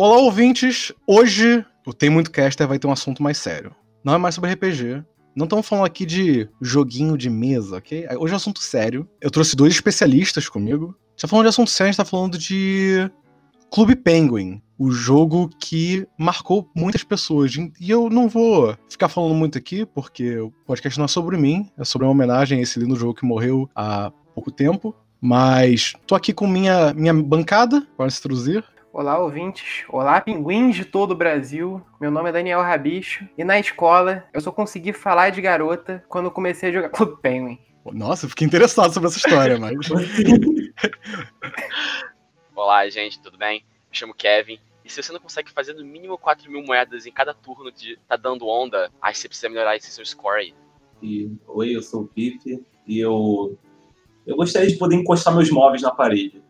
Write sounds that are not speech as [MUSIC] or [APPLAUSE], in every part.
Olá, ouvintes! Hoje o Tem Muito Caster vai ter um assunto mais sério. Não é mais sobre RPG. Não estamos falando aqui de joguinho de mesa, ok? Hoje é um assunto sério. Eu trouxe dois especialistas comigo. A gente tá falando de assunto sério, a gente tá falando de Clube Penguin, o jogo que marcou muitas pessoas. E eu não vou ficar falando muito aqui, porque o podcast não é sobre mim, é sobre uma homenagem a esse lindo jogo que morreu há pouco tempo. Mas tô aqui com minha, minha bancada, para se traduzir. Olá, ouvintes. Olá, pinguins de todo o Brasil. Meu nome é Daniel Rabicho. E na escola, eu só consegui falar de garota quando comecei a jogar [LAUGHS] Clube Penguin. Nossa, eu fiquei interessado sobre essa história, mas. [LAUGHS] Olá, gente, tudo bem? Me chamo Kevin. E se você não consegue fazer no mínimo 4 mil moedas em cada turno de tá dando onda, aí você precisa melhorar esse seu score aí. E, oi, eu sou o Pipe e eu. Eu gostaria de poder encostar meus móveis na parede.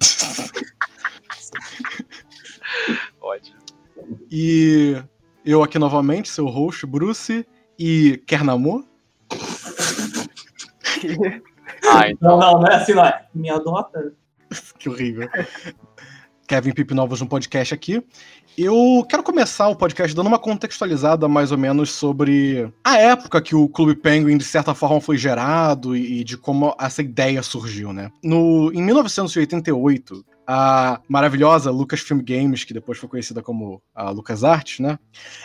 [LAUGHS] [LAUGHS] Ótimo. E eu aqui novamente, seu host, Bruce, e quer namor? [LAUGHS] Ah, então. Não, não, não é assim, não é. Me adota. [LAUGHS] que horrível. Kevin Pipe Novos no podcast aqui. Eu quero começar o podcast dando uma contextualizada mais ou menos sobre a época que o Clube Penguin, de certa forma, foi gerado e de como essa ideia surgiu, né? No, em 1988, a maravilhosa Lucasfilm Games, que depois foi conhecida como a LucasArts, né?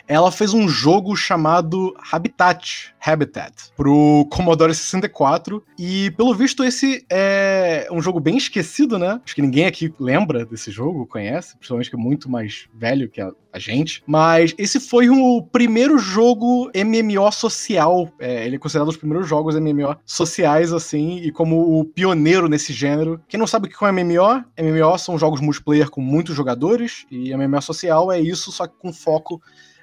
Ela fez um jogo chamado Habitat, Habitat, pro Commodore 64 e pelo visto esse é um jogo bem esquecido, né? Acho que ninguém aqui lembra desse jogo, conhece, principalmente que é muito mais velho que a, a gente. Mas esse foi o primeiro jogo MMO social. É, ele é considerado um dos primeiros jogos MMO sociais, assim, e como o pioneiro nesse gênero. Quem não sabe o que é MMO, MMO são jogos multiplayer com muitos jogadores, e MMO social é isso, só que com foco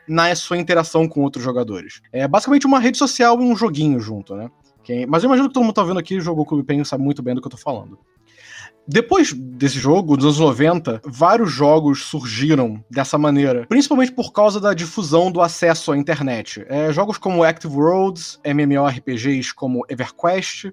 na sua interação com outros jogadores. É basicamente uma rede social e um joguinho junto, né? Quem... Mas eu imagino que todo mundo tá vendo aqui, jogou Clube Penguin, sabe muito bem do que eu tô falando. Depois desse jogo, nos anos 90, vários jogos surgiram dessa maneira, principalmente por causa da difusão do acesso à internet. É, jogos como Active Worlds, MMORPGs como EverQuest,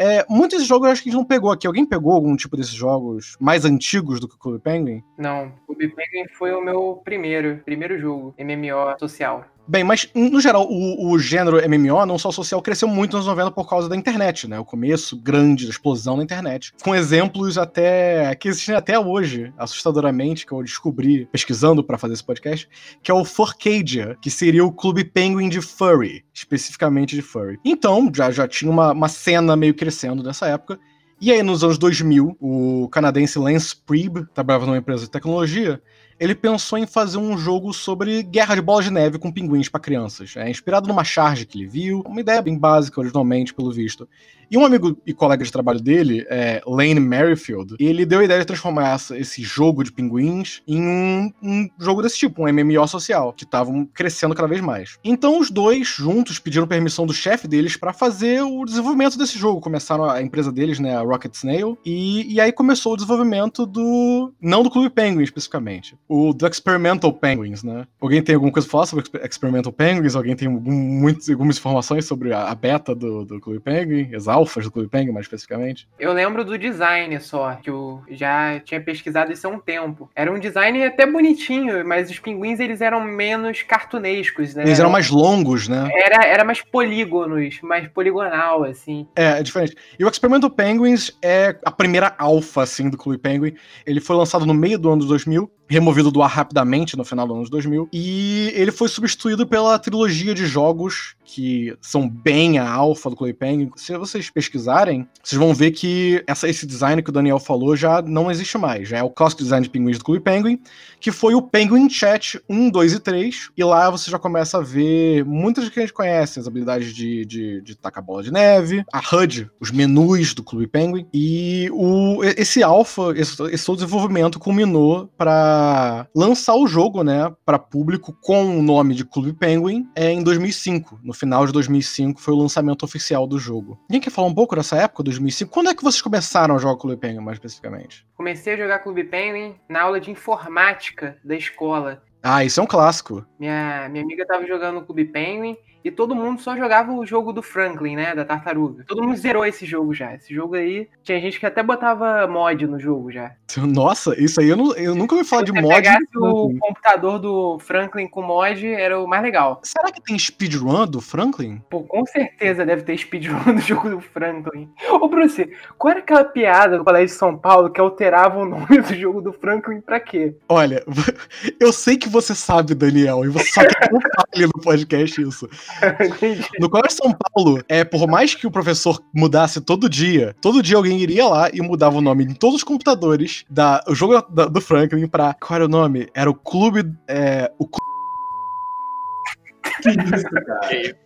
é, muitos desses jogos eu acho que a gente não pegou aqui. Alguém pegou algum tipo desses jogos mais antigos do que o Clube Penguin? Não, Clube Penguin foi o meu primeiro, primeiro jogo MMO social. Bem, mas no geral, o, o, gênero MMO, não só social, cresceu muito nos 90 por causa da internet, né? O começo grande da explosão da internet. Com exemplos até que existem até hoje, assustadoramente, que eu descobri pesquisando para fazer esse podcast, que é o Furcadia, que seria o clube penguin de furry, especificamente de furry. Então, já, já tinha uma, uma cena meio crescendo nessa época. E aí, nos anos 2000, o canadense Lance Prieb trabalhava numa empresa de tecnologia ele pensou em fazer um jogo sobre guerra de bola de neve com pinguins para crianças. É inspirado numa charge que ele viu, uma ideia bem básica originalmente, pelo visto. E um amigo e colega de trabalho dele, é, Lane Merrifield, ele deu a ideia de transformar essa, esse jogo de pinguins em um, um, jogo desse tipo, um MMO social, que estavam crescendo cada vez mais. Então os dois juntos pediram permissão do chefe deles para fazer o desenvolvimento desse jogo. Começaram a empresa deles, né, a Rocket Snail, e, e aí começou o desenvolvimento do. não do Clube Penguin especificamente, o do Experimental Penguins, né? Alguém tem alguma coisa pra falar sobre Experimental Penguins? Alguém tem algum, muito, algumas informações sobre a, a beta do, do Clube Penguin? Exato alfas do Clube Penguin, mais especificamente? Eu lembro do design só, que eu já tinha pesquisado isso há um tempo. Era um design até bonitinho, mas os pinguins eles eram menos cartunescos, né? Eles eram mais longos, né? Era, era mais polígonos, mais poligonal, assim. É, é diferente. E o Experimental Penguins é a primeira alfa, assim, do Clube Penguin. Ele foi lançado no meio do ano 2000 removido do ar rapidamente no final dos anos 2000. E ele foi substituído pela trilogia de jogos que são bem a alfa do Penguin. Se vocês pesquisarem, vocês vão ver que essa, esse design que o Daniel falou já não existe mais. Já é o clássico design de pinguins do Clube Penguin, que foi o Penguin Chat 1, 2 e 3. E lá você já começa a ver muitas que a gente conhece, as habilidades de, de, de tacar bola de neve, a HUD, os menus do Clube Penguin. E o, esse alfa, esse, esse desenvolvimento culminou para lançar o jogo, né, para público com o nome de Clube Penguin é em 2005. No final de 2005 foi o lançamento oficial do jogo. Alguém quer falar um pouco dessa época, 2005? Quando é que vocês começaram a jogar Clube Penguin, mais especificamente? Comecei a jogar Clube Penguin na aula de informática da escola. Ah, isso é um clássico. Minha, minha amiga tava jogando Clube Penguin e todo mundo só jogava o jogo do Franklin, né? Da tartaruga. Todo mundo zerou esse jogo já. Esse jogo aí. Tinha gente que até botava mod no jogo já. Nossa, isso aí eu, não, eu nunca ouvi falar Se de mod. pegasse o computador do Franklin com mod, era o mais legal. Será que tem speedrun do Franklin? Pô, com certeza deve ter speedrun [LAUGHS] do jogo do Franklin. Ô, Bruce, qual era aquela piada do Colégio de São Paulo que alterava o nome do jogo do Franklin pra quê? Olha, [LAUGHS] eu sei que você sabe, Daniel, e você quer que eu no podcast isso. [LAUGHS] No Colégio de São Paulo, é, por mais que o professor mudasse todo dia, todo dia alguém iria lá e mudava o nome em todos os computadores da o jogo da- do Franklin pra. Qual era o nome? Era o clube. É, o, clu- Que isso, cara?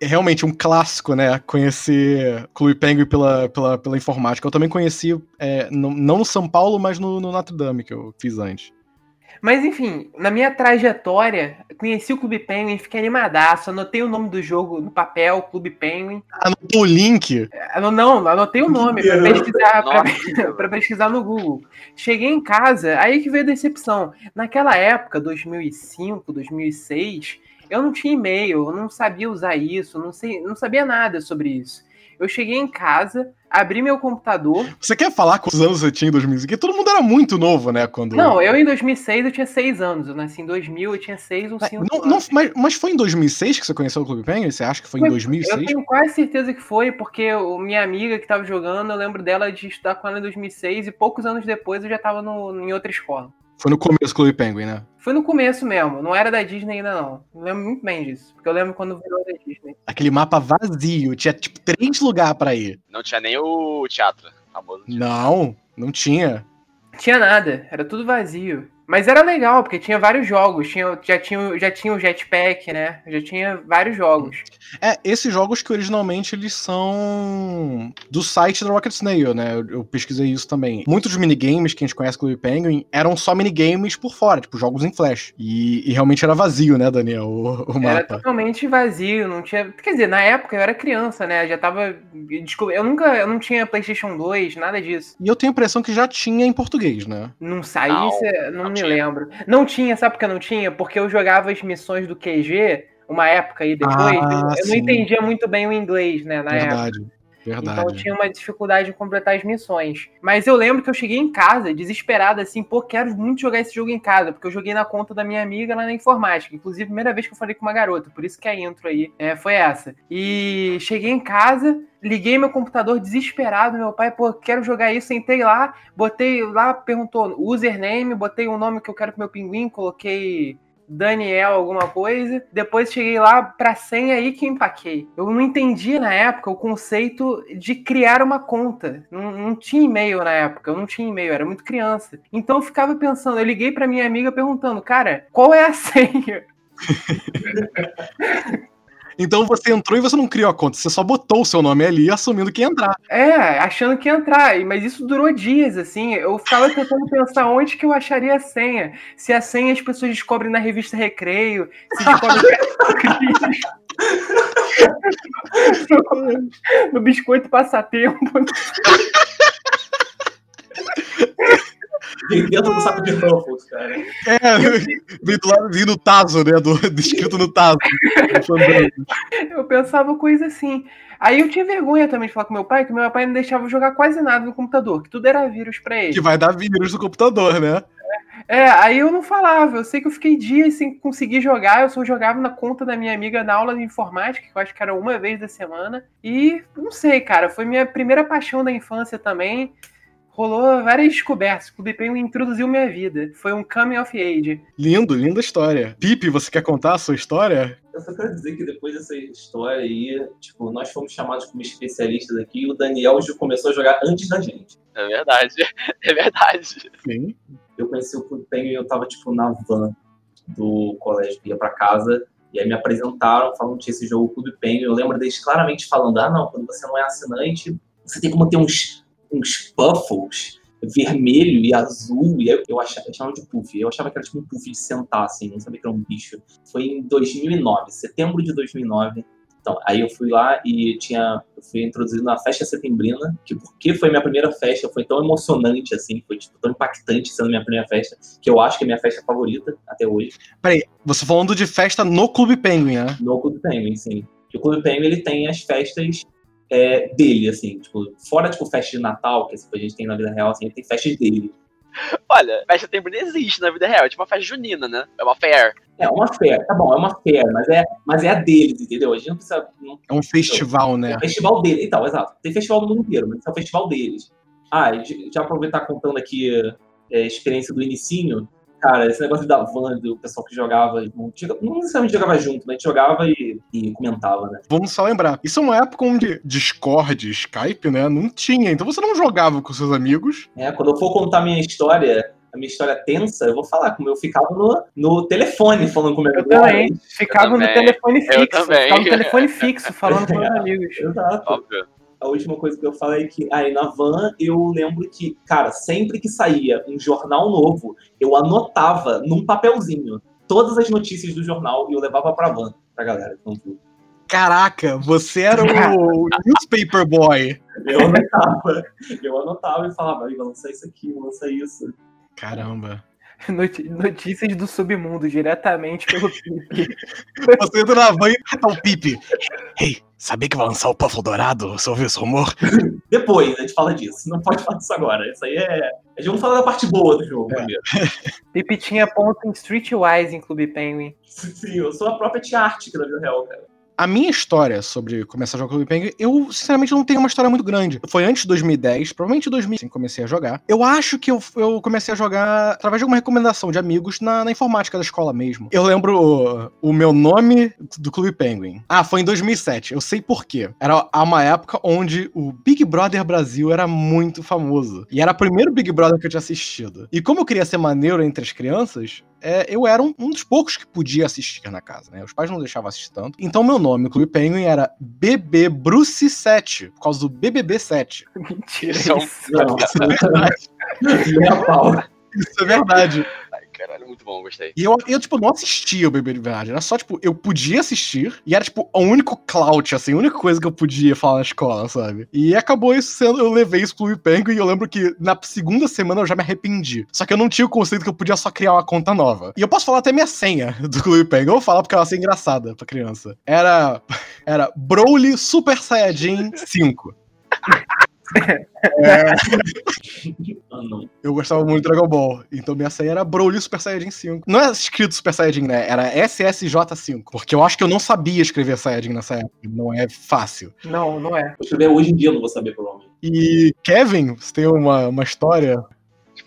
É realmente um clássico, né? Conhecer Clube Penguin pela, pela, pela informática. Eu também conheci, é, não, não no São Paulo, mas no, no Notre Dame, que eu fiz antes. Mas enfim, na minha trajetória, conheci o Clube Penguin, fiquei animadaço, anotei o nome do jogo no papel, Clube Penguin. Anotou o link. Ah, Não, não, anotei o nome pra Não. pesquisar, pra, [LAUGHS] pra pesquisar no Google. Cheguei em casa, aí que veio a decepção. Naquela época, 2005, 2006, eu não tinha e-mail, eu não sabia usar isso, não, sei, não sabia nada sobre isso. Eu cheguei em casa, abri meu computador. Você quer falar quantos anos você tinha em 2005? Porque todo mundo era muito novo, né? Quando... Não, eu em 2006 eu tinha 6 anos. Eu nasci em 2000, eu tinha 6 ou 5 Não, mas, mas foi em 2006 que você conheceu o Clube Penguin? Você acha que foi em Foi- 2006? Eu tenho quase certeza que foi, porque o- minha amiga que tava jogando, eu lembro dela de estudar com ela em 2006 e poucos anos depois eu já tava no, em outra escola. Foi no começo do Clube Penguin, né? Foi no começo mesmo, não era da Disney ainda não. Eu lembro muito bem disso, porque eu lembro quando virou da Disney. Aquele mapa vazio, tinha tipo três lugares pra ir. Não tinha nem o teatro. Famoso teatro. Não, não tinha. Tinha nada, era tudo vazio. Mas era legal, porque tinha vários jogos. Tinha, já, tinha, já tinha o Jetpack, né? Já tinha vários jogos. É, esses jogos que originalmente eles são do site da Rocket Snail, né? Eu, eu pesquisei isso também. Muitos dos minigames que a gente conhece com o Penguin eram só minigames por fora, tipo jogos em flash. E, e realmente era vazio, né, Daniel, o, o Era mapa. totalmente vazio, não tinha. Quer dizer, na época eu era criança, né? Já tava. desculpa, Eu nunca. Eu não tinha PlayStation 2, nada disso. E eu tenho a impressão que já tinha em português, né? Não saí, Não, cê- não, não me lembro. Não tinha, sabe por que não tinha? Porque eu jogava as missões do QG, uma época aí depois, Ah, eu, eu não sim. entendia muito bem o inglês, né, na época. Verdade. Então eu tinha uma dificuldade em completar as missões. Mas eu lembro que eu cheguei em casa, desesperado, assim, pô, quero muito jogar esse jogo em casa, porque eu joguei na conta da minha amiga lá na informática. Inclusive, primeira vez que eu falei com uma garota, por isso que a intro aí é, foi essa. E cheguei em casa, liguei meu computador desesperado, meu pai, pô, quero jogar isso, sentei lá, botei lá, perguntou username, botei o nome que eu quero pro meu pinguim, coloquei Daniel alguma coisa. Depois cheguei lá pra senha aí que empaquei. Eu não entendia na época o conceito de criar uma conta. Não, não tinha e-mail na época, eu não tinha e-mail, era muito criança. Então eu ficava pensando, eu liguei pra minha amiga perguntando, cara, qual é a [LAUGHS] senha? Então você entrou e você não criou a conta, você só botou o seu nome ali assumindo que ia entrar. É, achando que ia entrar, mas isso durou dias, assim. Eu ficava tentando pensar onde que eu acharia a senha. Se a senha as pessoas descobrem na revista Recreio, se descobrem no, [LAUGHS] no biscoito passatempo. [LAUGHS] Dentro do saco de Ruffles, cara. É, vem do lado, no Tazo, né? Do, [LAUGHS] escrito no Tazo. do. Eu pensava coisa assim. Aí eu tinha vergonha também de falar com meu pai, que meu pai não deixava eu jogar quase nada no computador, que tudo era vírus pra ele. que vai dar vírus no computador, né? É, aí eu não falava. Eu sei que eu fiquei dias sem conseguir jogar. Eu só jogava na conta da minha amiga na aula de informática, que eu acho que era uma vez da semana. E não sei, cara, foi minha primeira paixão da infância também. Rolou várias descobertas. O Clube Penguin introduziu minha vida. Foi um coming of age. Lindo, linda história. Pipe, você quer contar a sua história? Eu só quero dizer que depois dessa história aí, tipo, nós fomos chamados como especialistas aqui e o Daniel já começou a jogar antes da gente. É verdade. [LAUGHS] É verdade. Sim. Eu conheci o Clube Penguin e eu tava, tipo, na van do colégio, ia pra casa, e aí me apresentaram falando que tinha esse jogo Clube Penguin. Eu lembro deles claramente falando, ah, não, quando você não é assinante, você tem como ter uns, uns puffles vermelho e azul, e eu, achava, eu chamava de puff, eu achava que era tipo um puff de sentar, assim, não sabia que era um bicho. Foi em 2009, setembro de 2009, Então, aí eu fui lá e tinha, eu fui introduzido na festa setembrina, que porque foi minha primeira festa, foi tão emocionante, assim, foi tipo, tão impactante sendo minha primeira festa, que eu acho que é minha festa favorita até hoje. Peraí, você falando de festa no Clube Penguin, né? No Clube Penguin, sim. O Clube Penguin, ele tem as festas é, dele, assim, tipo, fora, tipo, festa de Natal, que assim, a gente tem na vida real, assim, tem festas dele. Olha, festa setembro não existe na vida real, é tipo uma festa junina, né? É uma fair. É uma fair, tá bom, é uma fair, mas é, mas é a deles, entendeu? A gente não precisa. Não, É um festival, é né? o festival deles. Então, exato. Tem festival no mundo inteiro, mas é o festival deles. Ah, já aproveitar contando aqui é, a experiência do inicinho. Cara, esse negócio da van, do pessoal que jogava, não, necessariamente jogava junto, mas a gente jogava e, e comentava, né? Vamos só lembrar. Isso é uma época onde Discord, Skype, né? Não tinha. Então você não jogava com seus amigos. É, quando eu for contar minha história, a minha história tensa, eu vou falar como eu ficava no, no telefone falando com meu Eu também. Ficava no também. telefone fixo. também. Ficava no telefone fixo, falando com meus [LAUGHS] amigos. Exato. Óbvio. A última coisa que eu falei é que aí na van eu lembro que, cara, sempre que saía um jornal novo, eu anotava num papelzinho todas as notícias do jornal e eu levava pra van, pra galera que não viu. Caraca, você era o [LAUGHS] newspaper boy. Eu anotava, eu anotava e falava, "Aí, vai lançar isso aqui, vai lançar isso. Caramba. [LAUGHS] Notícias do submundo, diretamente pelo [LAUGHS] Pipe. Você entra na van e tá o Pipe. Ei, sabia que vai lançar o Puffle Dourado? Você ouviu esse rumor? Depois a gente fala disso, não pode falar disso agora. Isso aí é. A gente vamos falar da parte boa do jogo É. primeiro. [LAUGHS] Pipe tinha ponto em Streetwise em Clube Penguin. Sim, eu sou a própria tia Arctic na vida real, cara. A minha história sobre começar a jogar Clube Penguin, eu sinceramente não tenho uma história muito grande. Foi antes de 2010, provavelmente em 2005 comecei a jogar. Eu acho que eu, eu comecei a jogar através de uma recomendação de amigos na, na informática da escola mesmo. Eu lembro o, o meu nome do Clube Penguin. Ah, foi em 2007. Eu sei por quê. Era uma época onde o Big Brother Brasil era muito famoso. E era o primeiro Big Brother que eu tinha assistido. E como eu queria ser maneiro entre as crianças, é, eu era um, um dos poucos que podia assistir na casa, né? Os pais não deixavam assistir tanto. Então meu nome no Clube Penguin era BB Bruce 7, por causa do BBB 7. Mentira. Isso é um- isso. [LAUGHS] Não, Isso é verdade. nem a pau. Isso é verdade. Caralho, muito bom, gostei. E eu, eu, tipo, não assistia o BBB de verdade. Era só, tipo, eu podia assistir e era, tipo, o único clout, assim, a única coisa que eu podia falar na escola, sabe? E acabou isso sendo, eu levei isso pro Penguin e eu lembro que na segunda semana eu já me arrependi. Só que eu não tinha o conceito que eu podia só criar uma conta nova. E eu posso falar até minha senha do [LAUGHS] Clube Penguin. Eu vou falar porque ela ser engraçada pra criança. Era, [LAUGHS] era Broly Super Saiyajin 5. É, eu gostava muito de Dragon Ball, então minha senha era Broly Super Saiyajin 5. Não é escrito Super Saiyajin, né? Era SSJ5. Porque eu acho que eu não sabia escrever Saiyajin nessa época. Não é fácil. Não, não é. Hoje em dia, eu não vou saber provavelmente. E Kevin, você tem uma, uma história?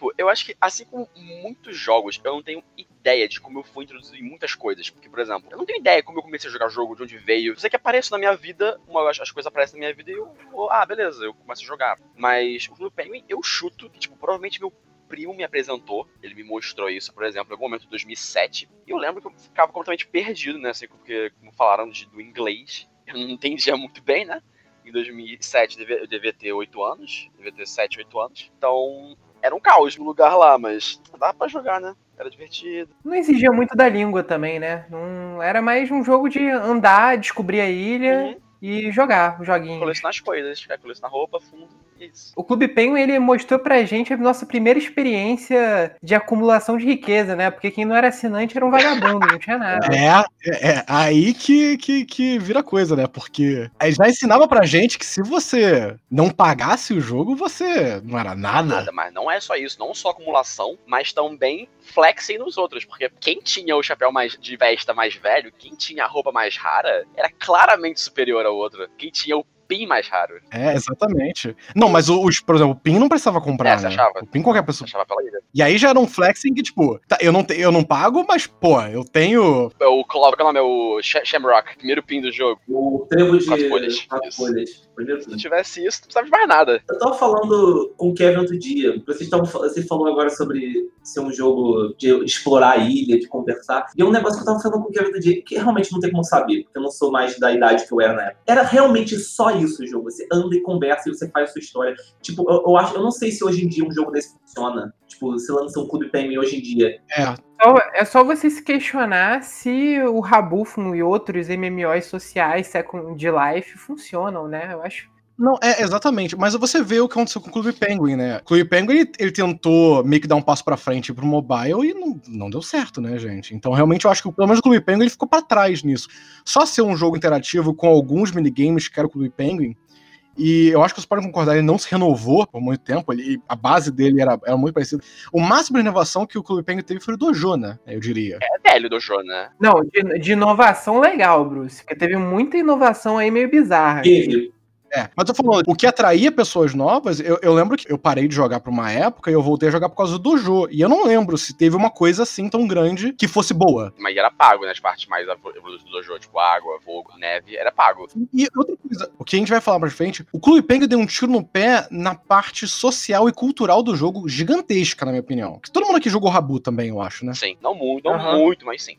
Tipo, eu acho que, assim como muitos jogos, eu não tenho ideia de como eu fui introduzido em muitas coisas. Porque, por exemplo, eu não tenho ideia como eu comecei a jogar jogo, de onde veio. Eu sei que aparece na minha vida, uma, as, as coisas aparecem na minha vida e eu vou, ah, beleza, eu começo a jogar. Mas o Clube Penguin, eu chuto que, tipo, provavelmente meu primo me apresentou, ele me mostrou isso, por exemplo, em algum momento de 2007. E eu lembro que eu ficava completamente perdido, né, assim, porque, como falaram de- do inglês, [LAUGHS] eu não entendia muito bem, né? Em 2007 eu devia, eu devia ter 8 anos, devia ter 7, 8 anos. Então, era um caos no lugar lá, mas dava pra jogar, né? Era divertido. Não exigia muito da língua também, né? Não, era mais um jogo de andar, descobrir a ilha Uhum. e jogar o joguinho. Colecionar as coisas, colecionar roupa, fundo, isso. O Clube Penguin, ele mostrou pra gente a nossa primeira experiência de acumulação de riqueza, né? Porque quem não era assinante era um vagabundo, não tinha nada. É, é, é aí que, que, que vira coisa, né? Porque aí já ensinava pra gente que se você não pagasse o jogo, você não era nada. Nada, mas não é só isso, não só acumulação, mas também flexem nos outros, porque quem tinha o chapéu mais de vesta mais velho, quem tinha a roupa mais rara, era claramente superior ao outro. Quem tinha o pin mais raro, É, exatamente. Não, mas o- os, por exemplo, o PIN não precisava comprar, É, você né? achava? O PIN qualquer pessoa. achava pela ilha. E aí já era um flexing que, tipo, tá, eu, não te- eu não pago, mas, pô, eu tenho. O Clover, qual é o nome? É o Sh- Shamrock, primeiro pin do jogo. O trevo de Quatro folhas, quatro folhas. Primeiro Se não tivesse isso, não precisava de mais nada. Eu tava falando com o Kevin outro dia. Vocês tavam, você falou agora sobre ser um jogo de explorar a ilha, de conversar. E é um negócio que eu tava falando com o Kevin outro dia, que realmente não tem como saber, porque eu não sou mais da idade que eu era na época. Era realmente só isso o jogo. Você anda e conversa e você faz a sua história. Tipo, eu, eu acho, eu não sei se hoje em dia um jogo desse funciona. Tipo, se lança um Clube Penguin hoje em dia. É, só, é só você se questionar se o Rabufo e outros MMOs sociais Second Life funcionam, né? Eu acho não, é, exatamente. Mas você vê o que aconteceu com o Clube Penguin, né? O Clube Penguin, ele, ele tentou meio que dar um passo pra frente pro mobile e não, não deu certo, né, gente? Então, realmente, eu acho que pelo menos o Clube Penguin ele ficou para trás nisso. Só ser um jogo interativo com alguns minigames que era o Clube Penguin, e eu acho que vocês podem concordar, ele não se renovou por muito tempo, ele, a base dele era, era muito parecida. O máximo de inovação que o Clube Penguin teve foi o Dojo, né? Eu diria. É velho o Dojo, né? Não, de, de inovação legal, Bruce, porque teve muita inovação aí meio bizarra. Teve, é, mas tô falando, o que atraía pessoas novas, eu, eu, lembro que eu parei de jogar por uma época e eu voltei a jogar por causa do dojo. E eu não lembro se teve uma coisa assim tão grande que fosse boa. Mas era pago, né? As partes mais evoluídas do dojo, tipo água, fogo, neve, era pago. E outra coisa, o que a gente vai falar mais frente, o Clube Penguin deu um tiro no pé na parte social e cultural do jogo gigantesca, na minha opinião. Que todo mundo aqui jogou Rabu também, eu acho, né? Sim, não muito, não uhum. muito, mas sim.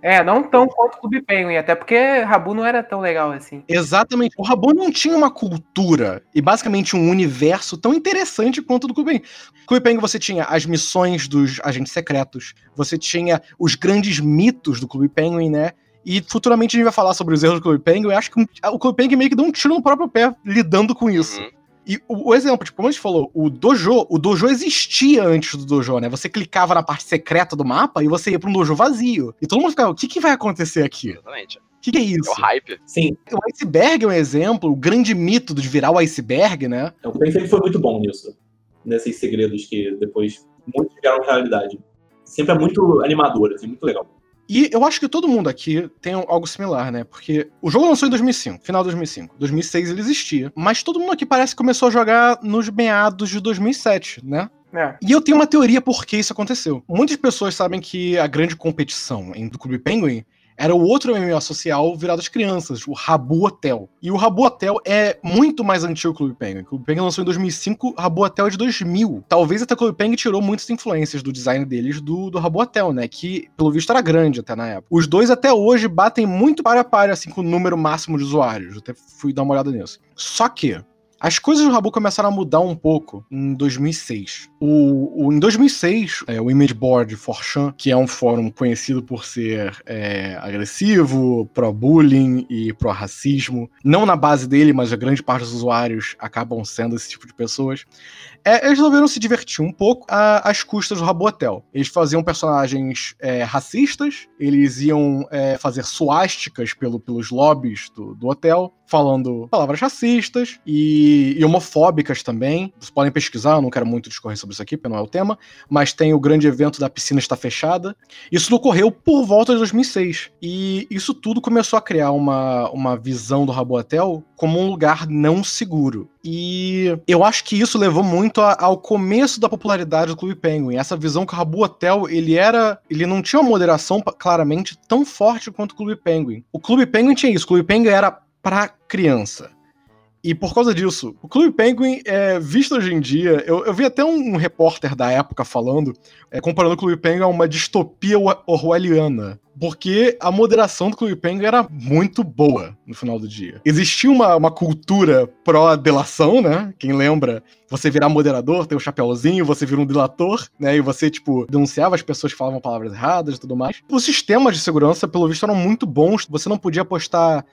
É, não tão quanto o Clube Penguin, até porque Rabu não era tão legal assim. Exatamente. O Rabu não tinha uma cultura e basicamente um universo tão interessante quanto o do Clube Penguin. Clube Penguin você tinha as missões dos agentes secretos, você tinha os grandes mitos do Clube Penguin, né? E futuramente a gente vai falar sobre os erros do Clube Penguin. Eu acho que o Clube Penguin meio que deu um tiro no próprio pé lidando com isso. Uhum. E o, o, exemplo, tipo, como a gente falou, o dojo, o dojo existia antes do dojo, né? Você clicava na parte secreta do mapa e você ia pra um dojo vazio. E todo mundo ficava, o que, que vai acontecer aqui? Exatamente. O que, que, é isso? É o hype. Sim. O iceberg é um exemplo, o grande mito de virar o iceberg, né? O Ben sempre foi muito bom nisso. Nesses segredos que depois muitos viraram realidade. Sempre é muito animador, assim, muito legal. E eu acho que todo mundo aqui tem algo similar, né? Porque o jogo lançou em 2005, final de 2005. 2006 ele existia. Mas todo mundo aqui parece que começou a jogar nos meados de 2007, né? É. E eu tenho uma teoria por que isso aconteceu. Muitas pessoas sabem que a grande competição entre o Clube Penguin era o outro MMO social virado às crianças, o Rabu Hotel. E o Rabu Hotel é muito mais antigo que o Clube Penguin. O Clube Penguin lançou em 2005, Rabu Hotel é de 2000. Talvez até o Clube Penguin tirou muitas influências do design deles do, do Rabu Hotel, né? Que, pelo visto, era grande até na época. Os dois até hoje batem muito para a par, assim, com o número máximo de usuários. Eu até fui dar uma olhada nisso. Só que, as coisas do Rabu começaram a mudar um pouco em 2006. O, o em 2006, é, o Image Board Forchan, que é um fórum conhecido por ser é, agressivo, pró-bullying e pró-racismo, não na base dele, mas a grande parte dos usuários acabam sendo esse tipo de pessoas, é, eles resolveram se divertir um pouco às custas do Rabo Hotel. Eles faziam personagens é, racistas, eles iam é, fazer suásticas pelo, pelos lobbies do, do hotel, falando palavras racistas e, e, homofóbicas também. Vocês podem pesquisar, eu não quero muito discorrer sobre isso aqui, porque não é o tema, mas tem o grande evento da piscina está fechada. Isso ocorreu por volta de 2006. E isso tudo começou a criar uma, uma visão do Rabo Hotel como um lugar não seguro. E eu acho que isso levou muito a, ao começo da popularidade do Clube Penguin. Essa visão que o Rabu Hotel, ele era. Ele não tinha uma moderação claramente tão forte quanto o Clube Penguin. O Clube Penguin tinha isso. O Clube Penguin era pra criança. E por causa disso, o Clube Penguin é visto hoje em dia. Eu, eu vi até um, um repórter da época falando, é, comparando o Clube Penguin a uma distopia orwelliana. Porque a moderação do Clube Penguin era muito boa no final do dia. Existia uma, uma cultura pró-delação, né? Quem lembra, você virar moderador, ter o um chapéuzinho, você vira um delator, né? E você, tipo, denunciava as pessoas que falavam palavras erradas e tudo mais. Os sistemas de segurança, pelo visto, eram muito bons. Você não podia postar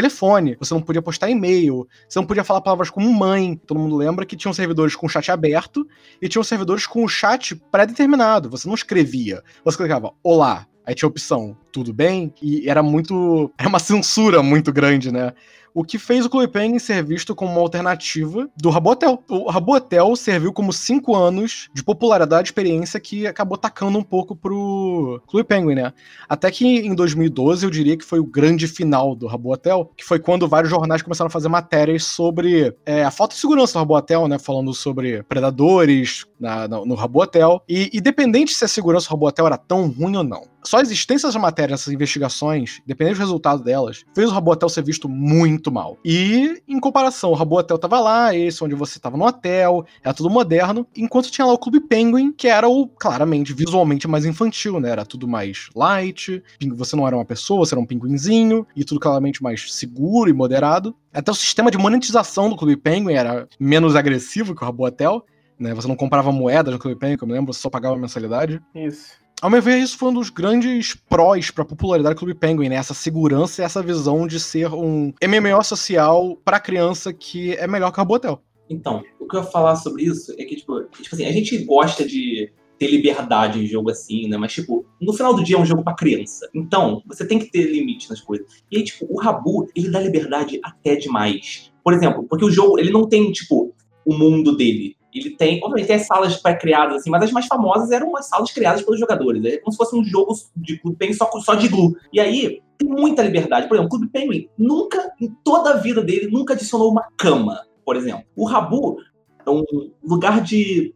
telefone, você não podia postar e-mail, você não podia falar palavras como mãe. Todo mundo lembra que tinham servidores com chat aberto e tinham servidores com o chat pré-determinado. Você não escrevia. Você clicava olá, aí tinha a opção tudo bem, e era muito. Era uma censura muito grande, né? O que fez o Clube Penguin ser visto como uma alternativa do Rabotel. O Rabotel serviu como cinco anos de popularidade e experiência que acabou tacando um pouco pro Clube Penguin, né? Até que em 2012 eu diria que foi o grande final do Rabotel, que foi quando vários jornais começaram a fazer matérias sobre é, a falta de segurança do Rabotel, né? Falando sobre predadores na, no, no Rabotel. E independente se a segurança do Rabotel era tão ruim ou não, só a existência dessas matérias, essas investigações, dependendo do resultado delas, fez o Rabotel ser visto muito mal. E, em comparação, o Rabotel tava lá, esse onde você tava no hotel, era tudo moderno, enquanto tinha lá o Clube Penguin, que era o, claramente, visualmente mais infantil, né? Era tudo mais light, você não era uma pessoa, você era um pinguinzinho, e tudo claramente mais seguro e moderado. Até o sistema de monetização do Clube Penguin era menos agressivo que o Rabotel, né? Você não comprava moedas no Clube Penguin, eu me lembro, você só pagava mensalidade. Isso. Ao meu ver, isso foi um dos grandes prós pra popularidade do Clube Penguin, né? Essa segurança e essa visão de ser um MMO social pra criança que é melhor que o Rabotel. Então, o que eu ia falar sobre isso é que, tipo, tipo assim, a gente gosta de ter liberdade em jogo assim, né? Mas, tipo, no final do dia é um jogo pra criança. Então, você tem que ter limite nas coisas. E aí, tipo, o Rabu, ele dá liberdade até demais. Por exemplo, porque o jogo, ele não tem, tipo, o mundo dele. Ele tem, obviamente, tem as salas pré-criadas, assim, mas as mais famosas eram as salas criadas pelos jogadores. É como se fosse um jogo de Clube Penguin só, de glue. E aí, tem muita liberdade. Por exemplo, o Clube Penguin nunca, em toda a vida dele, nunca adicionou uma cama, por exemplo. O Rabu é um lugar de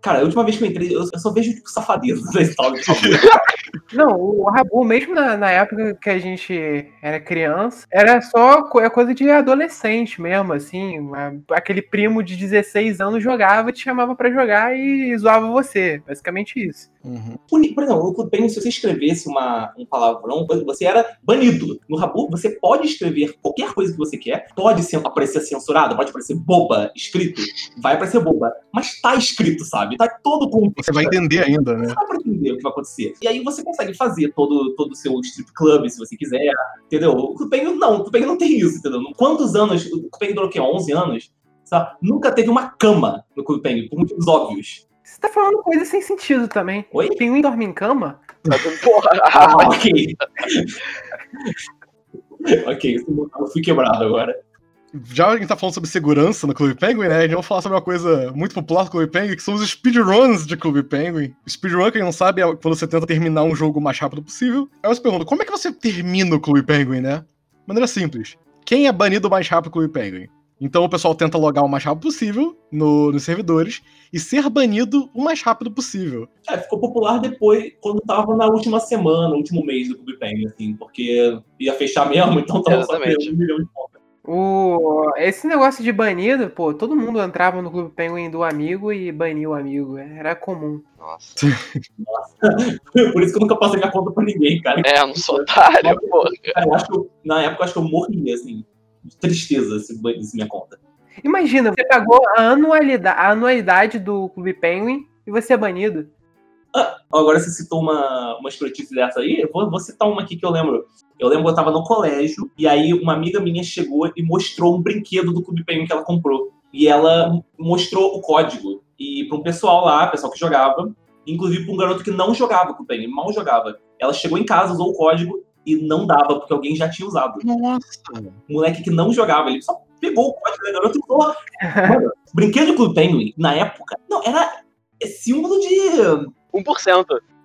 Cara, a última vez que eu entrei, eu só vejo tipo, safadeza [LAUGHS] na história Rabu. Não, o Rabu, mesmo na, na, época que a gente era criança, era só co- é coisa de adolescente mesmo, assim. Aquele primo de 16 anos jogava, te chamava pra jogar e zoava você. Basicamente isso. Uhum. Por exemplo, no Clube Penguin, se você escrevesse uma, um palavrão, você era banido. No Rabu, você pode escrever qualquer coisa que você quer, pode ser, aparecer censurado, pode aparecer boba escrito, vai aparecer boba. Mas tá escrito, sabe? Tá todo o contexto. Você vai entender ainda, né? Você vai pra entender o que vai acontecer. E aí você consegue fazer todo, todo o seu strip club, se você quiser, entendeu? O Clube Penguin não, o Clube Penguin não tem isso, entendeu? Quantos anos, o Clube Penguin durou o quê? 11 anos? Sabe? Nunca teve uma cama no Clube Penguin, por motivos óbvios. Você tá falando coisa sem sentido também. Oi? Pinguim dorme em cama? Porra, Ah, [LAUGHS] ok. ok, eu fui quebrado agora. Já que a gente tá falando sobre segurança no Clube Penguin, né? A gente vai falar sobre uma coisa muito popular do Clube Penguin, que são os speedruns de Clube Penguin. Speedrun, quem não sabe, é quando você tenta terminar um jogo o mais rápido possível. Aí você pergunta, como é que você termina o Clube Penguin, né? Maneira simples. Quem é banido mais rápido do Clube Penguin? Então o pessoal tenta logar o mais rápido possível no- nos servidores e ser banido o mais rápido possível. É, ficou popular depois, quando tava na última semana, último mês do Clube Penguin, assim, porque ia fechar mesmo, [LAUGHS] então tava só Exatamente. tendo um milhão de pontos. O... Esse negócio de banido, pô, todo mundo entrava no Clube Penguin do amigo e bania o amigo. Era comum. Nossa. [LAUGHS] Por isso que eu nunca passei minha conta pra ninguém, cara. É, eu não sou otário, pô. Cara, eu acho que na época eu acho que eu morria, assim, tristeza se banisse minha conta. Imagina, você pagou a anualidade, a anualidade do Clube Penguin e você é banido. Agora você citou uma, uma escrotice dessa aí, eu vou, vou citar uma aqui que eu lembro. Eu lembro que eu tava no colégio, e aí uma amiga minha chegou e mostrou um brinquedo do Clube Penguin que ela comprou. E ela mostrou o código. E para um pessoal lá, pessoal que jogava, inclusive para um garoto que não jogava Clube Penguin, mal jogava. Ela chegou em casa, usou o código e não dava, porque alguém já tinha usado. Nossa! Um moleque que não jogava, ele só pegou o código da garota e usou. Mano, brinquedo Clube Penguin, na época, não, era símbolo de 1%.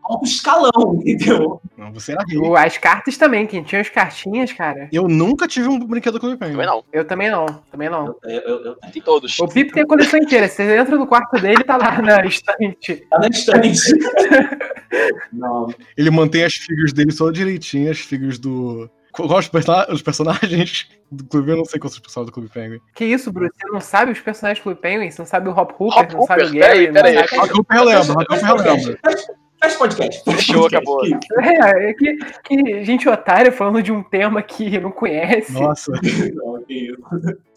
Alto escalão, [LAUGHS] entendeu? Não, você era rico. O- As cartas também, quem tinha as cartinhas, cara. Eu nunca tive um brinquedo do Clube Penguin. Também não. Eu também não, também não. Eu, eu, eu, Tem todos. O Pipe tem a coleção inteira. Você entra no quarto dele tá lá na estante. tá na estante. [LAUGHS] não, Ele mantém as figures dele só direitinho, as figures do. Qual os, persona- os personagens do Clube? Eu não sei quais são os personagens do Clube Penguin. Que isso, Bruce? Você não sabe os personagens do Clube Penguin? Você não sabe o Hop Hooper? Hop não sabe o Hooper? Gary? Peraí, peraí. Rock Hooper eu lembro, Rock Hooper eu lembro. Faz podcast. Fechou, acabou. Que- É, é que, que gente otária falando de um tema que não conhece. Nossa. [LAUGHS] Não.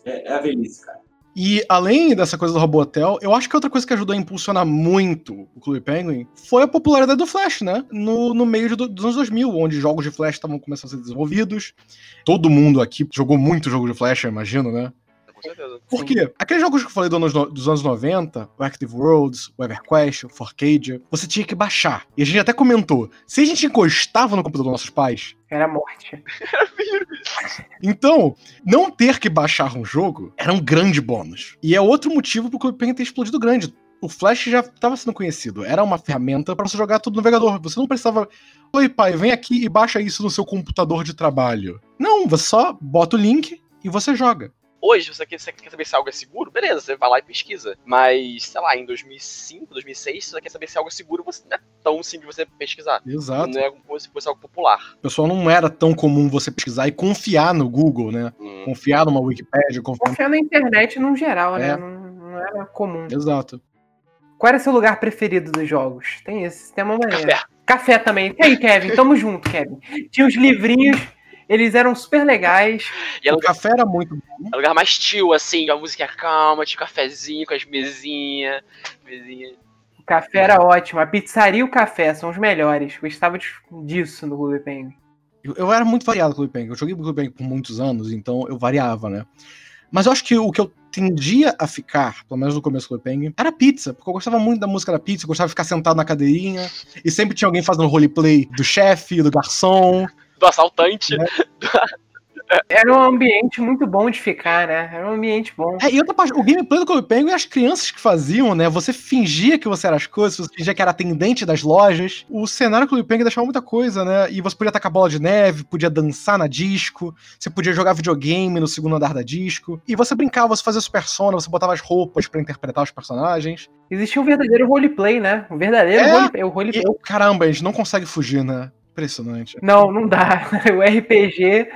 É, é a velhice, cara. E além dessa coisa do Robotel, eu acho que outra coisa que ajudou a impulsionar muito o Clube Penguin foi a popularidade do Flash, né? No, no meio de- dos anos 2000, onde jogos de Flash estavam começando a ser desenvolvidos. Todo mundo aqui jogou muito jogo de Flash, eu imagino, né? Com certeza. Por quê? Aqueles jogos que eu falei dos anos 90, o Active Worlds, o EverQuest, o Forcadia, você tinha que baixar. E a gente até comentou, se a gente encostava no computador dos nossos pais, Era morte. então, não ter que baixar um jogo era um grande bônus. E é outro motivo pro Clube Penguin ter explodido grande. O Flash já estava sendo conhecido. Era uma ferramenta para você jogar tudo no navegador. Você não precisava. Oi, pai, vem aqui e baixa isso no seu computador de trabalho. Não, você só bota o link e você joga. Hoje, você quer, você quer saber se algo é seguro? Beleza, você vai lá e pesquisa. Mas, sei lá, em 2005, 2006, se você quer saber se algo é seguro, você não é tão simples você pesquisar. Exato. Não é como se fosse algo popular. Pessoal não era tão comum você pesquisar e confiar no Google, né? Hum. Confiar numa Wikipédia, confiar. Confiar na internet no geral, né? É. Não, não era comum. Exato. Qual era seu lugar preferido dos jogos? Tem esse, tem uma maneira. Café. Café também. E aí, Kevin? Tamo junto, Kevin. Tinha os livrinhos, eles eram super legais. E era O lugar, café era muito bom. era um lugar mais chill, assim, a música calma, tinha um cafezinho com as mesinhas. Mesinha. Café era ótimo. A pizzaria e o café são os melhores. Gostava disso no Clube Penguin. Eu, eu, era muito variado no Clube Penguin. Eu joguei no Clube Penguin por muitos anos, então eu variava, né? Mas eu acho que o que eu tendia a ficar, pelo menos no começo do Clube Penguin, era pizza, porque eu gostava muito da música da pizza, eu gostava de ficar sentado na cadeirinha, e sempre tinha alguém fazendo roleplay do chefe, do garçom. Do assaltante. Né? [LAUGHS] Era um ambiente muito bom de ficar, né? Era um ambiente bom. É, e outra parte, o gameplay do Clube Penguin, as crianças que faziam, né? Você fingia que você era as coisas, você fingia que era atendente das lojas. O cenário do Clube Penguin deixava muita coisa, né? E você podia tacar bola de neve, podia dançar na disco, você podia jogar videogame no segundo andar da disco. E você brincava, você fazia super persona, você botava as roupas para interpretar os personagens. Existia um verdadeiro roleplay, né? Um verdadeiro é, roleplay. O roleplay. E, caramba, a gente não consegue fugir, né? Impressionante. Não, não dá. [LAUGHS] O RPG.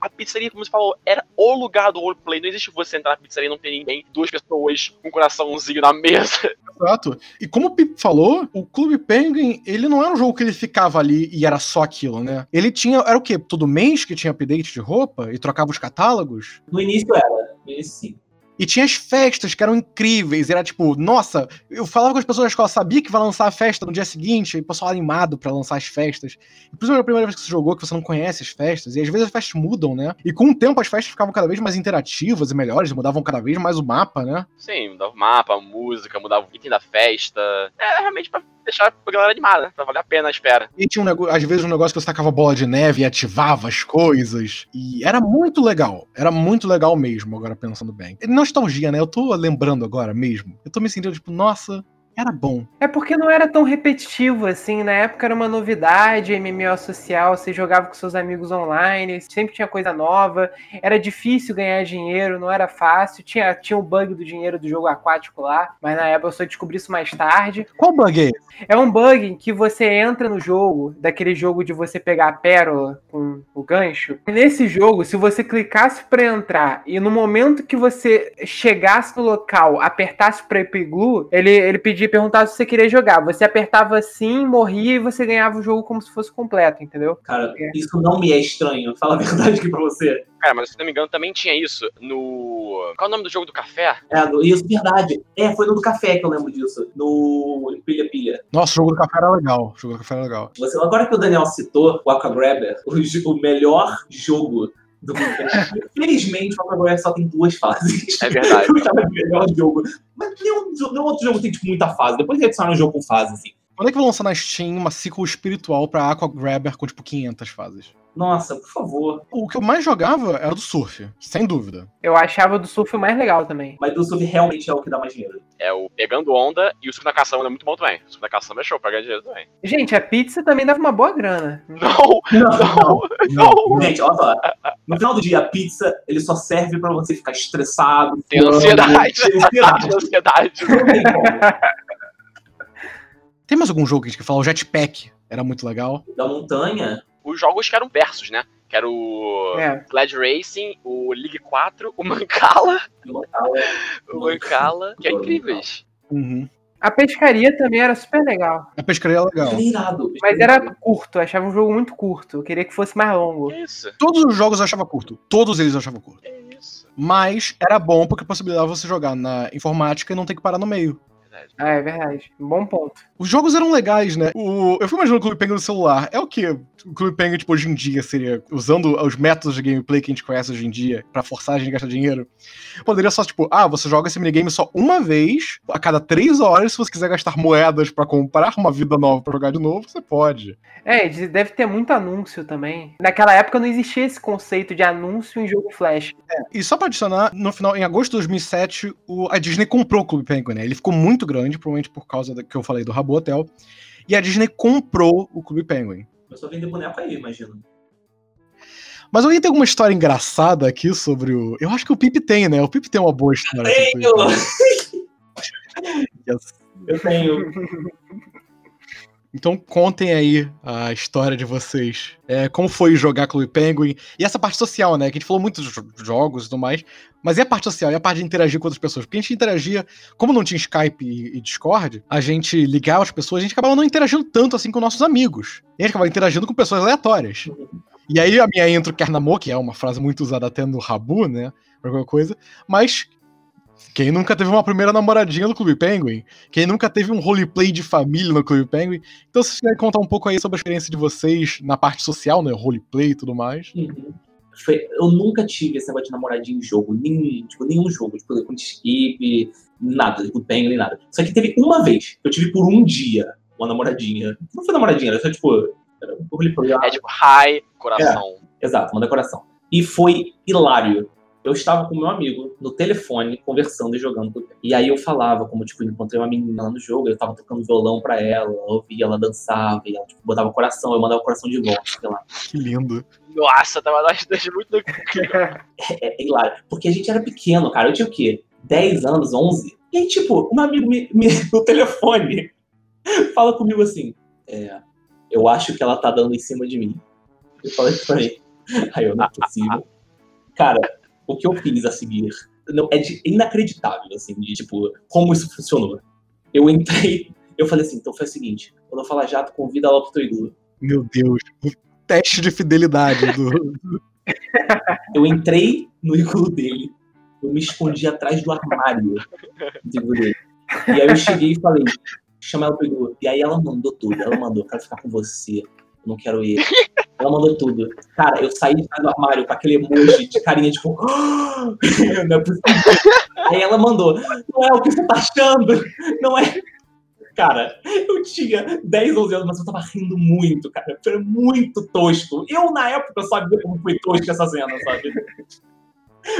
A pizzaria, como você falou, era o lugar do roleplay. Não existe você entrar na pizzaria e não ter ninguém, duas pessoas com um coraçãozinho na mesa. [LAUGHS] Exato. E como o Pip falou, o Clube Penguin, ele não era um jogo que ele ficava ali e era só aquilo, né? Ele tinha. Era o quê? Todo mês que tinha update de roupa e trocava os catálogos? No início era. No início sim. E tinha as festas que eram incríveis. Era tipo, nossa, eu falava com as pessoas da escola, sabia que vai lançar a festa no dia seguinte, e o pessoal animado para lançar as festas. E principalmente a primeira vez que você jogou, que você não conhece as festas, e às vezes as festas mudam, né? E com o tempo as festas ficavam cada vez mais interativas e melhores, mudavam cada vez mais o mapa, né? Sim, mudava o mapa, a música, mudava o item da festa. É realmente pra deixar a galera animada, pra valer a pena a espera. E tinha, um às vezes, um negócio que você tacava bola de neve e ativava as coisas. E era muito legal. Era muito legal mesmo, agora pensando bem. Nostalgia, né? Eu tô lembrando agora mesmo. Eu tô me sentindo tipo, nossa, era bom. É porque não era tão repetitivo assim. Na época era uma novidade, MMO social, você jogava com seus amigos online, sempre tinha coisa nova. Era difícil ganhar dinheiro, não era fácil. Tinha, tinha o bug do dinheiro do jogo aquático lá, mas na época eu só descobri isso mais tarde. Qual bug é esse? É um bug em que você entra no jogo, daquele jogo de você pegar a pérola com o gancho. E nesse jogo, se você clicasse para entrar e no momento que você chegasse no local, apertasse para glue, ele, ele pedia perguntar se você queria jogar. Você apertava assim, morria e você ganhava o jogo como se fosse completo, entendeu? Cara, é. isso não me é estranho. [LAUGHS] Fala a verdade aqui pra você. Cara, mas se não me engano, também tinha isso no. Qual é o nome do jogo do café? É, no... isso, verdade. É, foi no do café que eu lembro disso. No Pilha Pilha. Nossa, o jogo do café era legal. O jogo do café era legal. Você, agora que o Daniel citou o Aqua Grabber, o, o melhor jogo do Infelizmente, o Aqua só tem duas fases. É verdade. eu tava de melhor jogo. Mas nenhum, nenhum outro jogo tem tipo, muita fase. Depois de adicionar um jogo com fase, assim. Quando é que vai lançar na Steam uma ciclo espiritual pra Aqua Grabber com tipo 500 fases? Nossa, por favor. O que eu mais jogava era do surf, sem dúvida. Eu achava do surf mais legal também. Mas do surf realmente é o que dá mais dinheiro. É o pegando onda e o surf na caçamba é muito bom também. O surf na caçamba é show ganhar dinheiro também. Gente, a pizza também dava uma boa grana. Não, não, não. não, não. Gente, olha só. No final do dia, a pizza, ele só serve pra você ficar estressado. Tem ansiedade. Tem ansiedade. [LAUGHS] ansiedade. Tem mais algum jogo que a gente fala? O Jetpack era muito legal. Da montanha? os jogos que eram versos, né? Que era o é. Glad Racing, o League 4, o Mancala. o Mancala, que é incríveis. Uhum. A pescaria também era super legal. A pescaria é legal. Irado, Mas era curto, eu achava um jogo muito curto. Eu queria que fosse mais longo. Isso. Todos os jogos eu achava curto. Todos eles eu achava curto. Isso. Mas era bom porque possibilitava você jogar na informática e não ter que parar no meio verdade. Ah, é verdade. Bom ponto. Os jogos eram legais, né? O, eu fui imaginando o Clube Penguin no celular. É o que o Clube Penguin, tipo, hoje em dia seria, usando os métodos de gameplay que a gente conhece hoje em dia, para forçar a gente a gastar dinheiro. Poderia só, tipo, ah, você joga esse minigame só uma vez, a cada três horas, se você quiser gastar moedas para comprar uma vida nova para jogar de novo, você pode. É, deve ter muito anúncio também. Naquela época não existia esse conceito de anúncio em jogo flash. É, e só pra adicionar, no final, em agosto de 2007, o, a Disney comprou o Clube Penguin, né? Ele ficou muito grande, provavelmente por causa do que eu falei do Rabo Hotel. E a Disney comprou o Clube Penguin. Começou a vender boneco aí, imagino. Mas alguém tem alguma história engraçada aqui sobre o. Eu acho que o Pip tem, né? O Pip tem uma boa história. Tenho! [LAUGHS] yes. Eu tenho. [LAUGHS] Então contem aí a história de vocês. É, como foi jogar Clube Penguin. E essa parte social, né? Que a gente falou muito dos jogos e tudo mais. Mas e a parte social? E a parte de interagir com outras pessoas? Porque a gente interagia, como não tinha Skype e, e Discord, a gente ligava as pessoas, a gente acabava não interagindo tanto assim com nossos amigos. E a gente acabava interagindo com pessoas aleatórias. E aí a minha intro quer namor, que é uma frase muito usada até no Rabu, né? Alguma coisa. Mas Quem nunca teve uma primeira namoradinha no Clube Penguin? Quem nunca teve um roleplay de família no Clube Penguin? Então, se vocês querem contar um pouco aí sobre a experiência de vocês na parte social, né? Roleplay e tudo mais. Uhum. Foi- eu nunca tive esse negócio de namoradinho em jogo, nenhum, tipo, nenhum jogo, tipo, com skip, nada, com pengo, nem nada. Só que teve uma vez, que eu tive por um dia uma namoradinha. Não foi namoradinha, era só tipo, era um roleplay. É tipo, hi, coração. Exato, uma decoração. E foi hilário. Eu estava com meu amigo no telefone, conversando e jogando. E aí eu falava, como, tipo, encontrei uma menina lá no jogo, eu tava tocando violão pra ela, eu ouvia ela dançava, e ela, tipo, botava coração, eu mandava o coração de volta, sei lá. Que lindo. Nossa, tava nós dois muito no [LAUGHS] É, é hilário. Porque a gente era pequeno, cara. Eu tinha o quê? 10 anos, 11? E aí, tipo, um amigo me, me- no telefone [LAUGHS] fala comigo assim: é, Eu acho que ela tá dando em cima de mim. Eu falei pra ele. Aí eu, não é possível. Cara, o que eu fiz a seguir não, é de- inacreditável, assim, de tipo, como isso funcionou. Eu entrei, eu falei assim: então foi o seguinte, quando eu falar jato, convida ela pro teu iglu. Meu Deus. O teste de fidelidade do. [LAUGHS] Eu entrei no iglu dele, eu me escondi atrás do armário do iglu dele. E aí eu cheguei e falei, chama ela pro iglu. E aí ela mandou tudo, ela mandou, quero ficar com você, eu não quero ir. Ela mandou tudo. Cara, eu saí do armário com aquele emoji de carinha, tipo, [LAUGHS] não é possível. Aí ela mandou, não é o que você tá achando, não é. Cara, eu tinha 10, 11 anos, mas eu tava rindo muito, cara. Foi muito tosco. Eu, na época, sabia como foi tosco essa cena, sabe?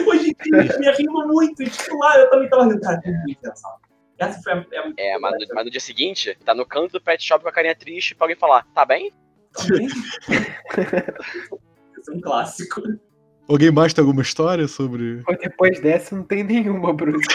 Hoje em dia, ia rindo muito. E, tipo, lá, eu também tava rindo. Cara, foi muito engraçado. Essa foi a... a- É, mas no, mas no dia seguinte, tá no canto do pet shop com a carinha triste pra alguém falar, tá bem? Também. Esse [LAUGHS] é um clássico. Alguém mais tem alguma história sobre. Depois dessa, não tem nenhuma, Bruno. [LAUGHS]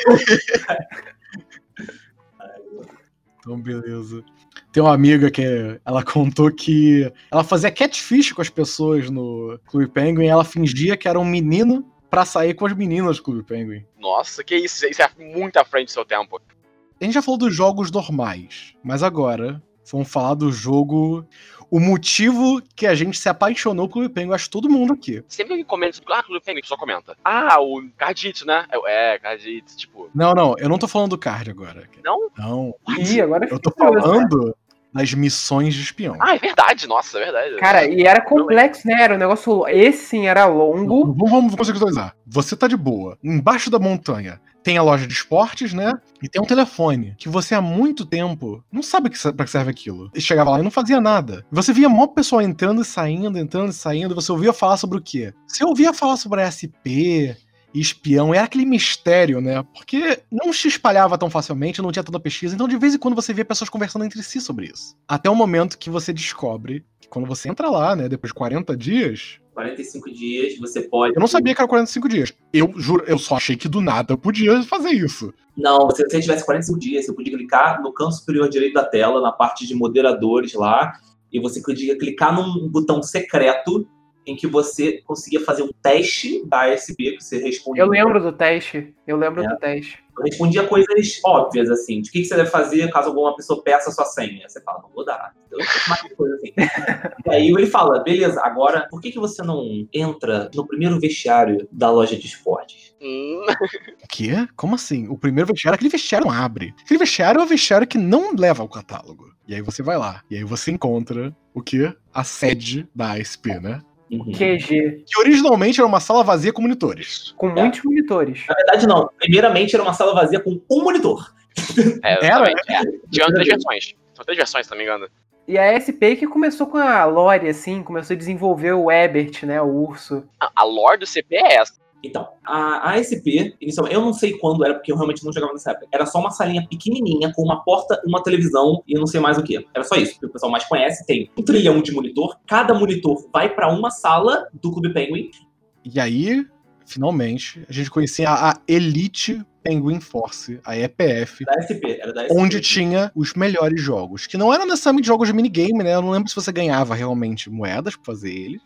Então, beleza. Tem uma amiga que ela contou que ela fazia catfish com as pessoas no Clube Penguin e ela fingia que era um menino pra sair com as meninas do Clube Penguin. Nossa, que isso, isso é muito à frente do seu tempo. A gente já falou dos jogos normais, mas agora vamos falar do jogo. O motivo que a gente se apaixonou pelo Clube Penguin, acho todo mundo aqui. Sempre que comenta sobre, ah, Clube Penguin, só comenta. Ah, o Cardito, né? Eu- É, Cardito, tipo, Não, não, eu não tô falando do card agora. não? Não, Ih, agora eu tô fiquei curioso. falando das missões de espião. Ah, é verdade, nossa, é verdade. Cara, e era complexo, né? Era um negócio. Esse sim era longo. Vamos, vamos contextualizar. Você tá de boa, embaixo da montanha. Tem a loja de esportes, né? E tem um telefone que você há muito tempo não sabe pra que serve aquilo. E chegava lá e não fazia nada. Você via mó pessoal entrando e saindo, entrando e saindo. Você ouvia falar sobre o quê? Você ouvia falar sobre SP, e espião, era aquele mistério, né? Porque não se espalhava tão facilmente, não tinha tanta pesquisa, então de vez em quando você via pessoas conversando entre si sobre isso. Até o momento que você descobre quando você entra lá, né, depois de 40 dias, 45 dias, você pode. eu não sabia que era 45 dias. Eu juro, eu só achei que do nada eu podia fazer isso. Não, se você tivesse 45 dias, você podia clicar no canto superior direito da tela, na parte de moderadores lá, e você podia clicar num botão secreto em que você conseguia fazer um teste da ASP, que você respondia. Eu lembro do teste. Eu lembro É. do teste. Eu respondia coisas óbvias, assim, de o que, que você deve fazer caso alguma pessoa peça a sua senha. Você fala, não vou dar. Eu mais coisa assim. [LAUGHS] e aí ele fala, beleza, agora, por que, que você não entra no primeiro vestiário da loja de esportes? Hum, O [LAUGHS] quê? Como assim? O primeiro vestiário, aquele vestiário não abre. Aquele vestiário é o vestiário que não leva ao catálogo. E aí você vai lá. E aí você encontra o quê? A sede da ASP, né? Uhum. QG. Que originalmente era uma sala vazia com monitores. Com muitos monitores. Na verdade, não. Primeiramente era uma sala vazia com um monitor. é, Era? exatamente. É. Tiveram três versões. São três versões, se não me engano. E a SP que começou com a Lore, assim, começou a desenvolver o Ebert, né? O urso. A, a lore do CP é essa. Então, a ASP, inicialmente, eu não sei quando era, porque eu realmente não jogava nessa época. Era só uma salinha pequenininha, com uma porta, uma televisão e eu não sei mais o que. Era só isso, o pessoal mais conhece. Tem um trilhão de monitor. Cada monitor vai pra uma sala do Clube Penguin. E aí, finalmente, a gente conhecia a, a Elite Penguin Force, a EPF. Da SP, era da SP. Onde tinha os melhores jogos. Que não eram necessariamente jogos de minigame, né? Eu não lembro se você ganhava realmente moedas pra fazer eles.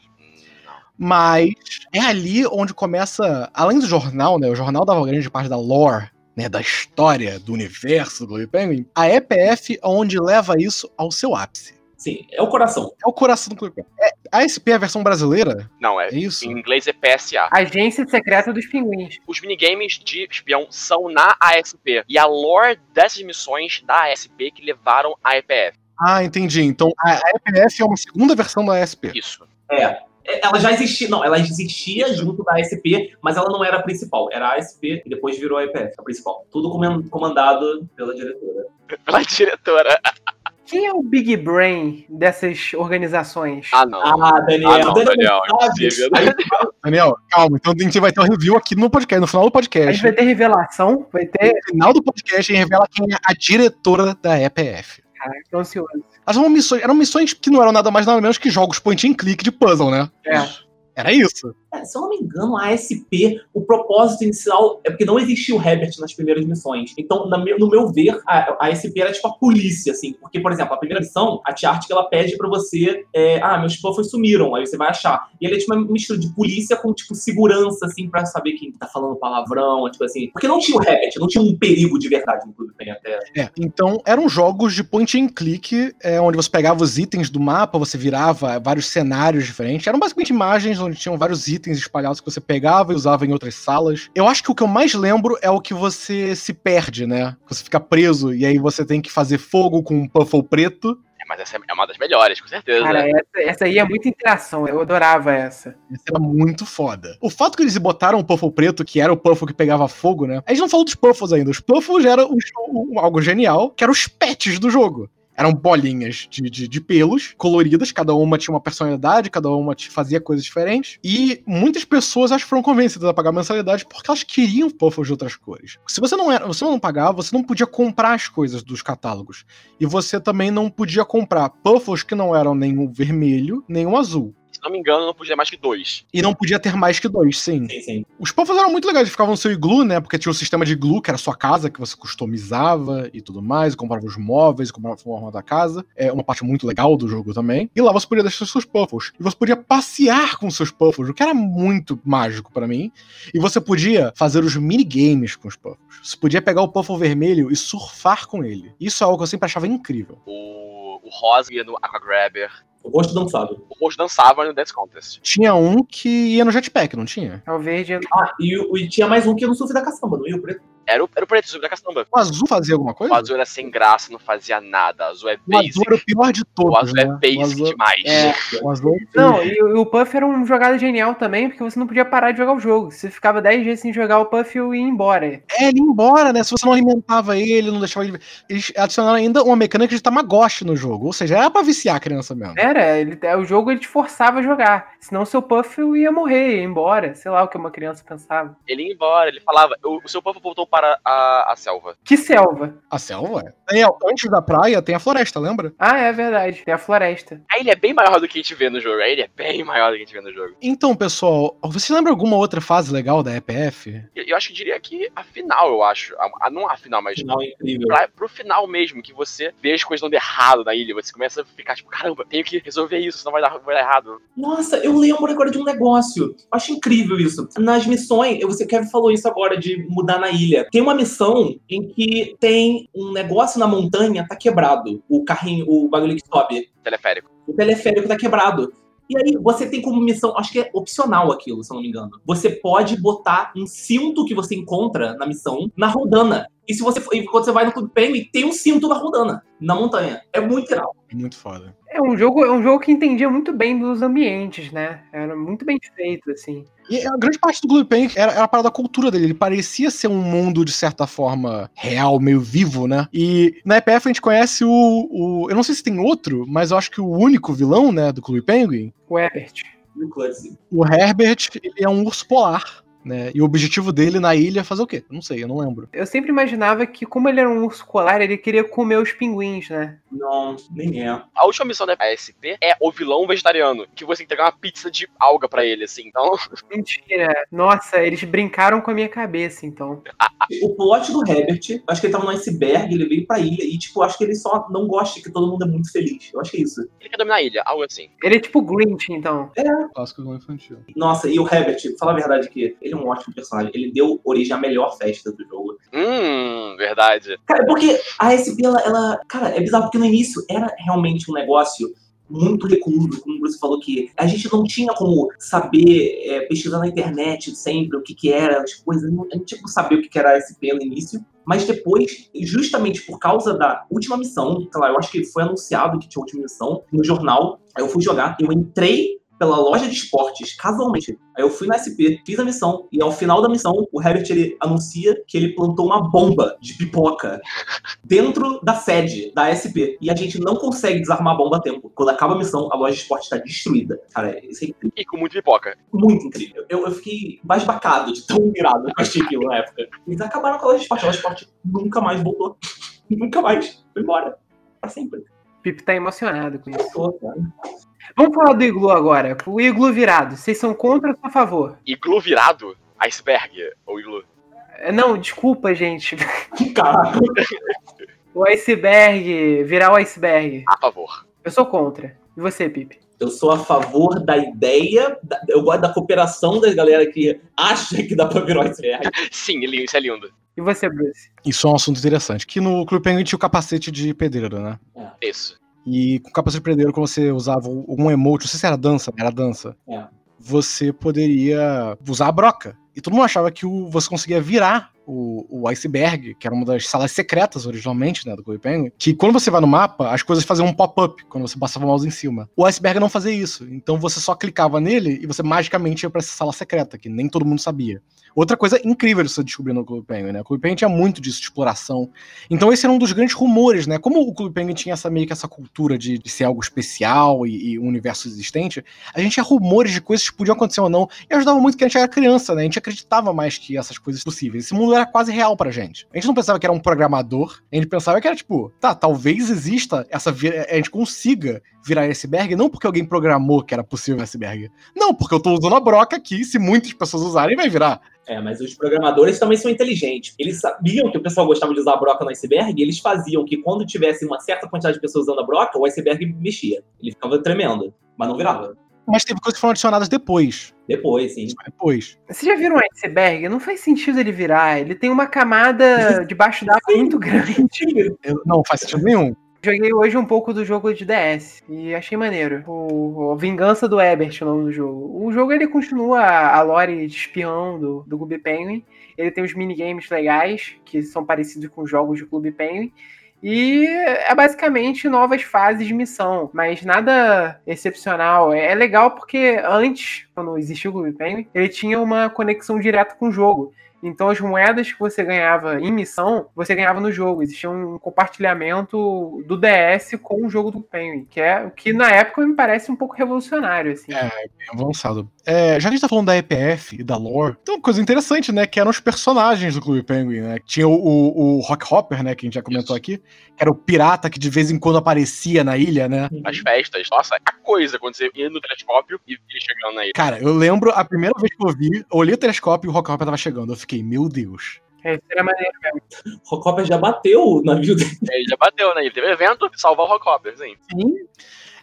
Mas é ali onde começa, além do jornal, né? O jornal dava grande parte da lore, né? Da história do universo do Penguin. A EPF é onde leva isso ao seu ápice. Sim, é o coração. É o coração do Clube Penguin. É, a SP é a versão brasileira? Não, é. É isso? Em inglês é PSA. Agência Secreta dos Pinguins. Os minigames de espião são na ASP. E a lore dessas missões da ASP que levaram a EPF. Ah, entendi. Então a a EPF é uma segunda versão da SP. Isso. É. Ela já existia, não, ela existia junto da ASP, mas ela não era a principal. Era a ASP e depois virou a EPF, a principal. Tudo comandado pela diretora. Pela diretora. Quem é o Big Brain dessas organizações? Ah, não. Ah, Daniel, Ah, não, Daniel, impossível. Aí, Daniel, calma. Então a gente vai ter um review aqui no podcast, no final do A podcast. gente vai ter revelação, vai ter. No final do podcast, a gente revela quem é a diretora da EPF. Caraca, tô ansioso. Elas eram missões, eram missões que não eram nada mais nada menos que jogos point and click de puzzle, né? É. Era isso. Se eu não me engano, a ASP, o propósito inicial é porque não existia o Herbert nas primeiras missões. Então, no meu ver, a, ASP era tipo a polícia, assim. Porque, por exemplo, a primeira missão, a Tiart ela pede pra você, é, ah, meus puffers sumiram, aí você vai achar. E ele é tipo uma mistura de polícia com, tipo, segurança, assim, pra saber quem tá falando palavrão, tipo assim. Porque não tinha o Herbert, não tinha um perigo de verdade no Clube até. É, então eram jogos de point and click, é, onde você pegava os itens do mapa, você virava vários cenários diferentes. Eram basicamente imagens onde tinham vários itens espalhados que você pegava e usava em outras salas. Eu acho que o que eu mais lembro é o que você se perde, né? Você fica preso e aí você tem que fazer fogo com um puffle preto. É, mas essa é uma das melhores, com certeza. Cara, essa, essa aí é muita interação. Eu adorava essa. Isso era muito foda. O fato que eles botaram o Puffle preto, que era o Puffle que pegava fogo, né? A gente não falou dos Puffles ainda. Os Puffles eram os- algo genial, que eram os pets do jogo. Eram bolinhas de, de, de pelos, coloridas, cada uma tinha uma personalidade, cada uma fazia coisas diferentes. E muitas pessoas acho que foram convencidas a pagar mensalidade porque elas queriam Puffles de outras cores. Se você não era, você não pagava, você não podia comprar as coisas dos catálogos. E você também não podia comprar Puffles que não eram nenhum vermelho, nenhum azul. Se não me engano, não podia mais que dois. E não podia ter mais que dois, sim. Sim, sim. Os puffles eram muito legais, eles ficavam no seu iglu, né? Porque tinha o sistema de iglu, que era a sua casa, que você customizava e tudo mais, e comprava os móveis, e comprava a forma da casa. É uma parte muito legal do jogo também. E lá você podia deixar seus puffles. E você podia passear com seus puffles, o que era muito mágico pra mim. E você podia fazer os minigames com os puffles. Você podia pegar o puffle vermelho e surfar com ele. Isso é algo que eu sempre achava incrível. O, o Rosa ia no Aquagrabber. O rosto dançado. O Rojo dançava no Dance Contest. Tinha um que ia no jetpack, não tinha? É o verde. Ah, e, e tinha mais um que ia no surf da caçamba, não ia o preto? Era o, era o preto, sobre da caçamba. O azul fazia alguma coisa? O azul era sem graça, não fazia nada. O azul é O azul basic. era o pior de todos, O azul né? é basic o azul, demais. É. o azul Não, e, o- e o Puff era uma jogada genial também, porque você não podia parar de jogar o jogo. Você ficava 10 dias sem jogar o Puff e ia embora. É, ele ia embora, né? Se você não alimentava ele, não deixava ele. Eles adicionaram ainda uma mecânica de Tamagotchi no jogo. Ou seja, era pra viciar a criança mesmo. Era, ele, o jogo ele te forçava a jogar. Senão seu Puff ia morrer, ia embora. Sei lá o que uma criança pensava. Ele ia embora, ele falava. O, o seu povo voltou para a, a selva. Que selva. A selva? é. Antes da praia tem a floresta, lembra? Ah, é verdade. Tem a floresta. Aí ele é bem maior do que a gente vê no jogo. Aí ele é bem maior do que a gente vê no jogo. Então, pessoal, você lembra alguma outra fase legal da EPF? Eu, eu acho que diria que a final, eu acho. A, a- não a final, mas Final incrível. pra, pro final mesmo, que você vê as coisas dando errado na ilha. Você começa a ficar tipo, caramba, tenho que resolver isso, senão vai dar, vai dar errado. Nossa, eu lembro agora de um negócio. Eu Acho incrível isso. Nas missões, eu- você Kevin falou isso agora de mudar na ilha. Tem uma missão em que tem um negócio na montanha tá quebrado. O carrinho, o bagulho que sobe. Teleférico. O teleférico tá quebrado. E aí, você tem como missão, acho que é opcional aquilo, se eu não me engano. Você pode botar um cinto que você encontra na missão na rodana. E se você for- e quando você vai no Clube Penguin, tem um cinto na rodana, na montanha. É muito irado. Muito foda. É um jogo, é um jogo que entendia muito bem dos ambientes, né? Era muito bem feito, assim. E a grande parte do Clube Penguin era, era a parada da cultura dele. Ele parecia ser um mundo, de certa forma, real, meio vivo, né? E na EPF a gente conhece o, o. Eu não sei se tem outro, mas eu acho que o único vilão, né, do Clube Penguin, O Clancy. o Herbert, ele é um urso polar. Né? E o objetivo dele na ilha é fazer o quê? Eu não sei, eu não lembro. Eu sempre imaginava que, como ele era um urso polar, ele queria comer os pinguins, né? Não, nem é. A última missão da ASP é o vilão vegetariano, que você entregar uma pizza de alga pra ele, assim. Então, [LAUGHS] Mentira. Nossa, eles brincaram com a minha cabeça, então. O plot do Herbert, acho que ele tava no iceberg, ele veio pra ilha e, tipo, acho que ele só não gosta que todo mundo é muito feliz. Eu acho que é isso. ele quer dominar a ilha, algo assim. Ele é tipo Grinch, então. Clássico vilão infantil. Nossa, e o Herbert, fala a verdade que ele é um ótimo personagem. Ele deu origem à melhor festa do jogo. Hum, verdade. Cara, porque a SP, ela, ela- Cara, é bizarro, porque no início era realmente um negócio muito recluso, como o Bruce falou que a gente não tinha como saber, é, pesquisar na internet sempre o que que era, as coisas, não, a gente não tinha como saber o que que era a SP no início, mas depois, justamente por causa da última missão, sei lá, eu acho que foi anunciado que tinha última missão no jornal, aí eu fui jogar, eu entrei pela loja de esportes, casualmente. Aí eu fui na SP, fiz a missão, e ao final da missão, o Herbert ele anuncia que ele plantou uma bomba de pipoca dentro da sede da SP. E a gente não consegue desarmar a bomba a tempo. Quando acaba a missão, a loja de esportes está destruída. Cara, isso é incrível. E com muito pipoca. Muito incrível. Eu, eu fiquei basbacado de tão virado que eu achei aquilo na época. Eles acabaram com a loja de esporte. A loja de esporte nunca mais voltou. [LAUGHS] nunca mais. Foi embora. Pra sempre. Pipe tá emocionado com isso. Voltou, cara. Vamos falar do iglu agora. O iglu virado. Vocês são contra ou a favor? Iglu virado? Iceberg ou iglu? É, Não, desculpa, gente. Caraca. [LAUGHS] O iceberg, virar o iceberg. A favor. Eu sou contra. E você, Pipe? Eu sou a favor da ideia, da- eu gosto da cooperação das galera que acha que dá pra virar o iceberg. Sim, ele- isso é lindo. E você, Bruce? Isso é um assunto interessante. Que no Clube Penguin tinha o capacete de pedreiro, né? Isso. E com de pedreiro, quando você usava um emote, não sei se era dança, era dança. É. Você poderia usar a broca. E todo mundo achava que o- você conseguia virar o, o iceberg, que era uma das salas secretas originalmente, né, do Clube Penguin, que quando você vai no mapa, as coisas faziam um pop-up quando você passava o mouse em cima. O iceberg não fazia isso. Então você só clicava nele e você magicamente ia pra essa sala secreta, que nem todo mundo sabia. Outra coisa incrível de você descobrir no Clube Penguin, né? O Clube Penguin tinha muito disso, de exploração. Então esse era um dos grandes rumores, né? Como o Clube Penguin tinha essa meio que essa cultura de, de ser algo especial e, e um universo existente, a gente tinha rumores de coisas que podiam acontecer ou não. E ajudava muito que a gente era criança, né? A gente acreditava mais que essas coisas possíveis. Esse mundo era quase real pra gente. A gente não pensava que era um programador, a gente pensava que era tipo, tá, talvez exista essa. A gente consiga virar iceberg, não porque alguém programou que era possível iceberg. Não, porque eu tô usando a broca aqui, se muitas pessoas usarem, vai virar. É, mas os programadores também são inteligentes. Eles sabiam que o pessoal gostava de usar a broca no iceberg, e eles faziam que quando tivesse uma certa quantidade de pessoas usando a broca, o iceberg mexia. Ele ficava tremendo, mas não virava. Mas teve coisas que foram adicionadas depois. Depois, sim. Depois. Vocês já viram um iceberg? Não faz sentido ele virar. Ele tem uma camada [LAUGHS] debaixo d'água muito grande. Eu- não faz sentido nenhum. Joguei hoje um pouco do jogo de DS e achei maneiro. O, o Vingança do Ebert, o nome do jogo. O jogo ele continua a lore de espião do, do Clube Penguin. Ele tem os minigames legais, que são parecidos com os jogos de Clube Penguin. E é basicamente novas fases de missão, mas nada excepcional. É legal porque antes, quando existia o Clube Penguin, ele tinha uma conexão direta com o jogo. Então as moedas que você ganhava em missão, você ganhava no jogo. Existia um compartilhamento do DS com o jogo do Penguin, que é o que na época me parece um pouco revolucionário, assim. É. Bem avançado. É, já que a gente tá falando da EPF e da lore, tem uma coisa interessante, né? Que eram os personagens do Clube Penguin, né? Tinha o, o, o Rock Hopper, né? Que a gente já comentou aqui, que era o pirata que de vez em quando aparecia na ilha, né? As festas. Nossa, a coisa quando você ia no telescópio e via chegando aí. Cara, eu lembro a primeira vez que eu vi, eu olhei o telescópio e o Rock Hopper tava chegando. Eu fiquei, meu Deus. É, isso era maneiro. O Rockoper já bateu o navio dele. Ele já bateu, né? Ele teve evento, salvar o Rockhopper, sim. Sim,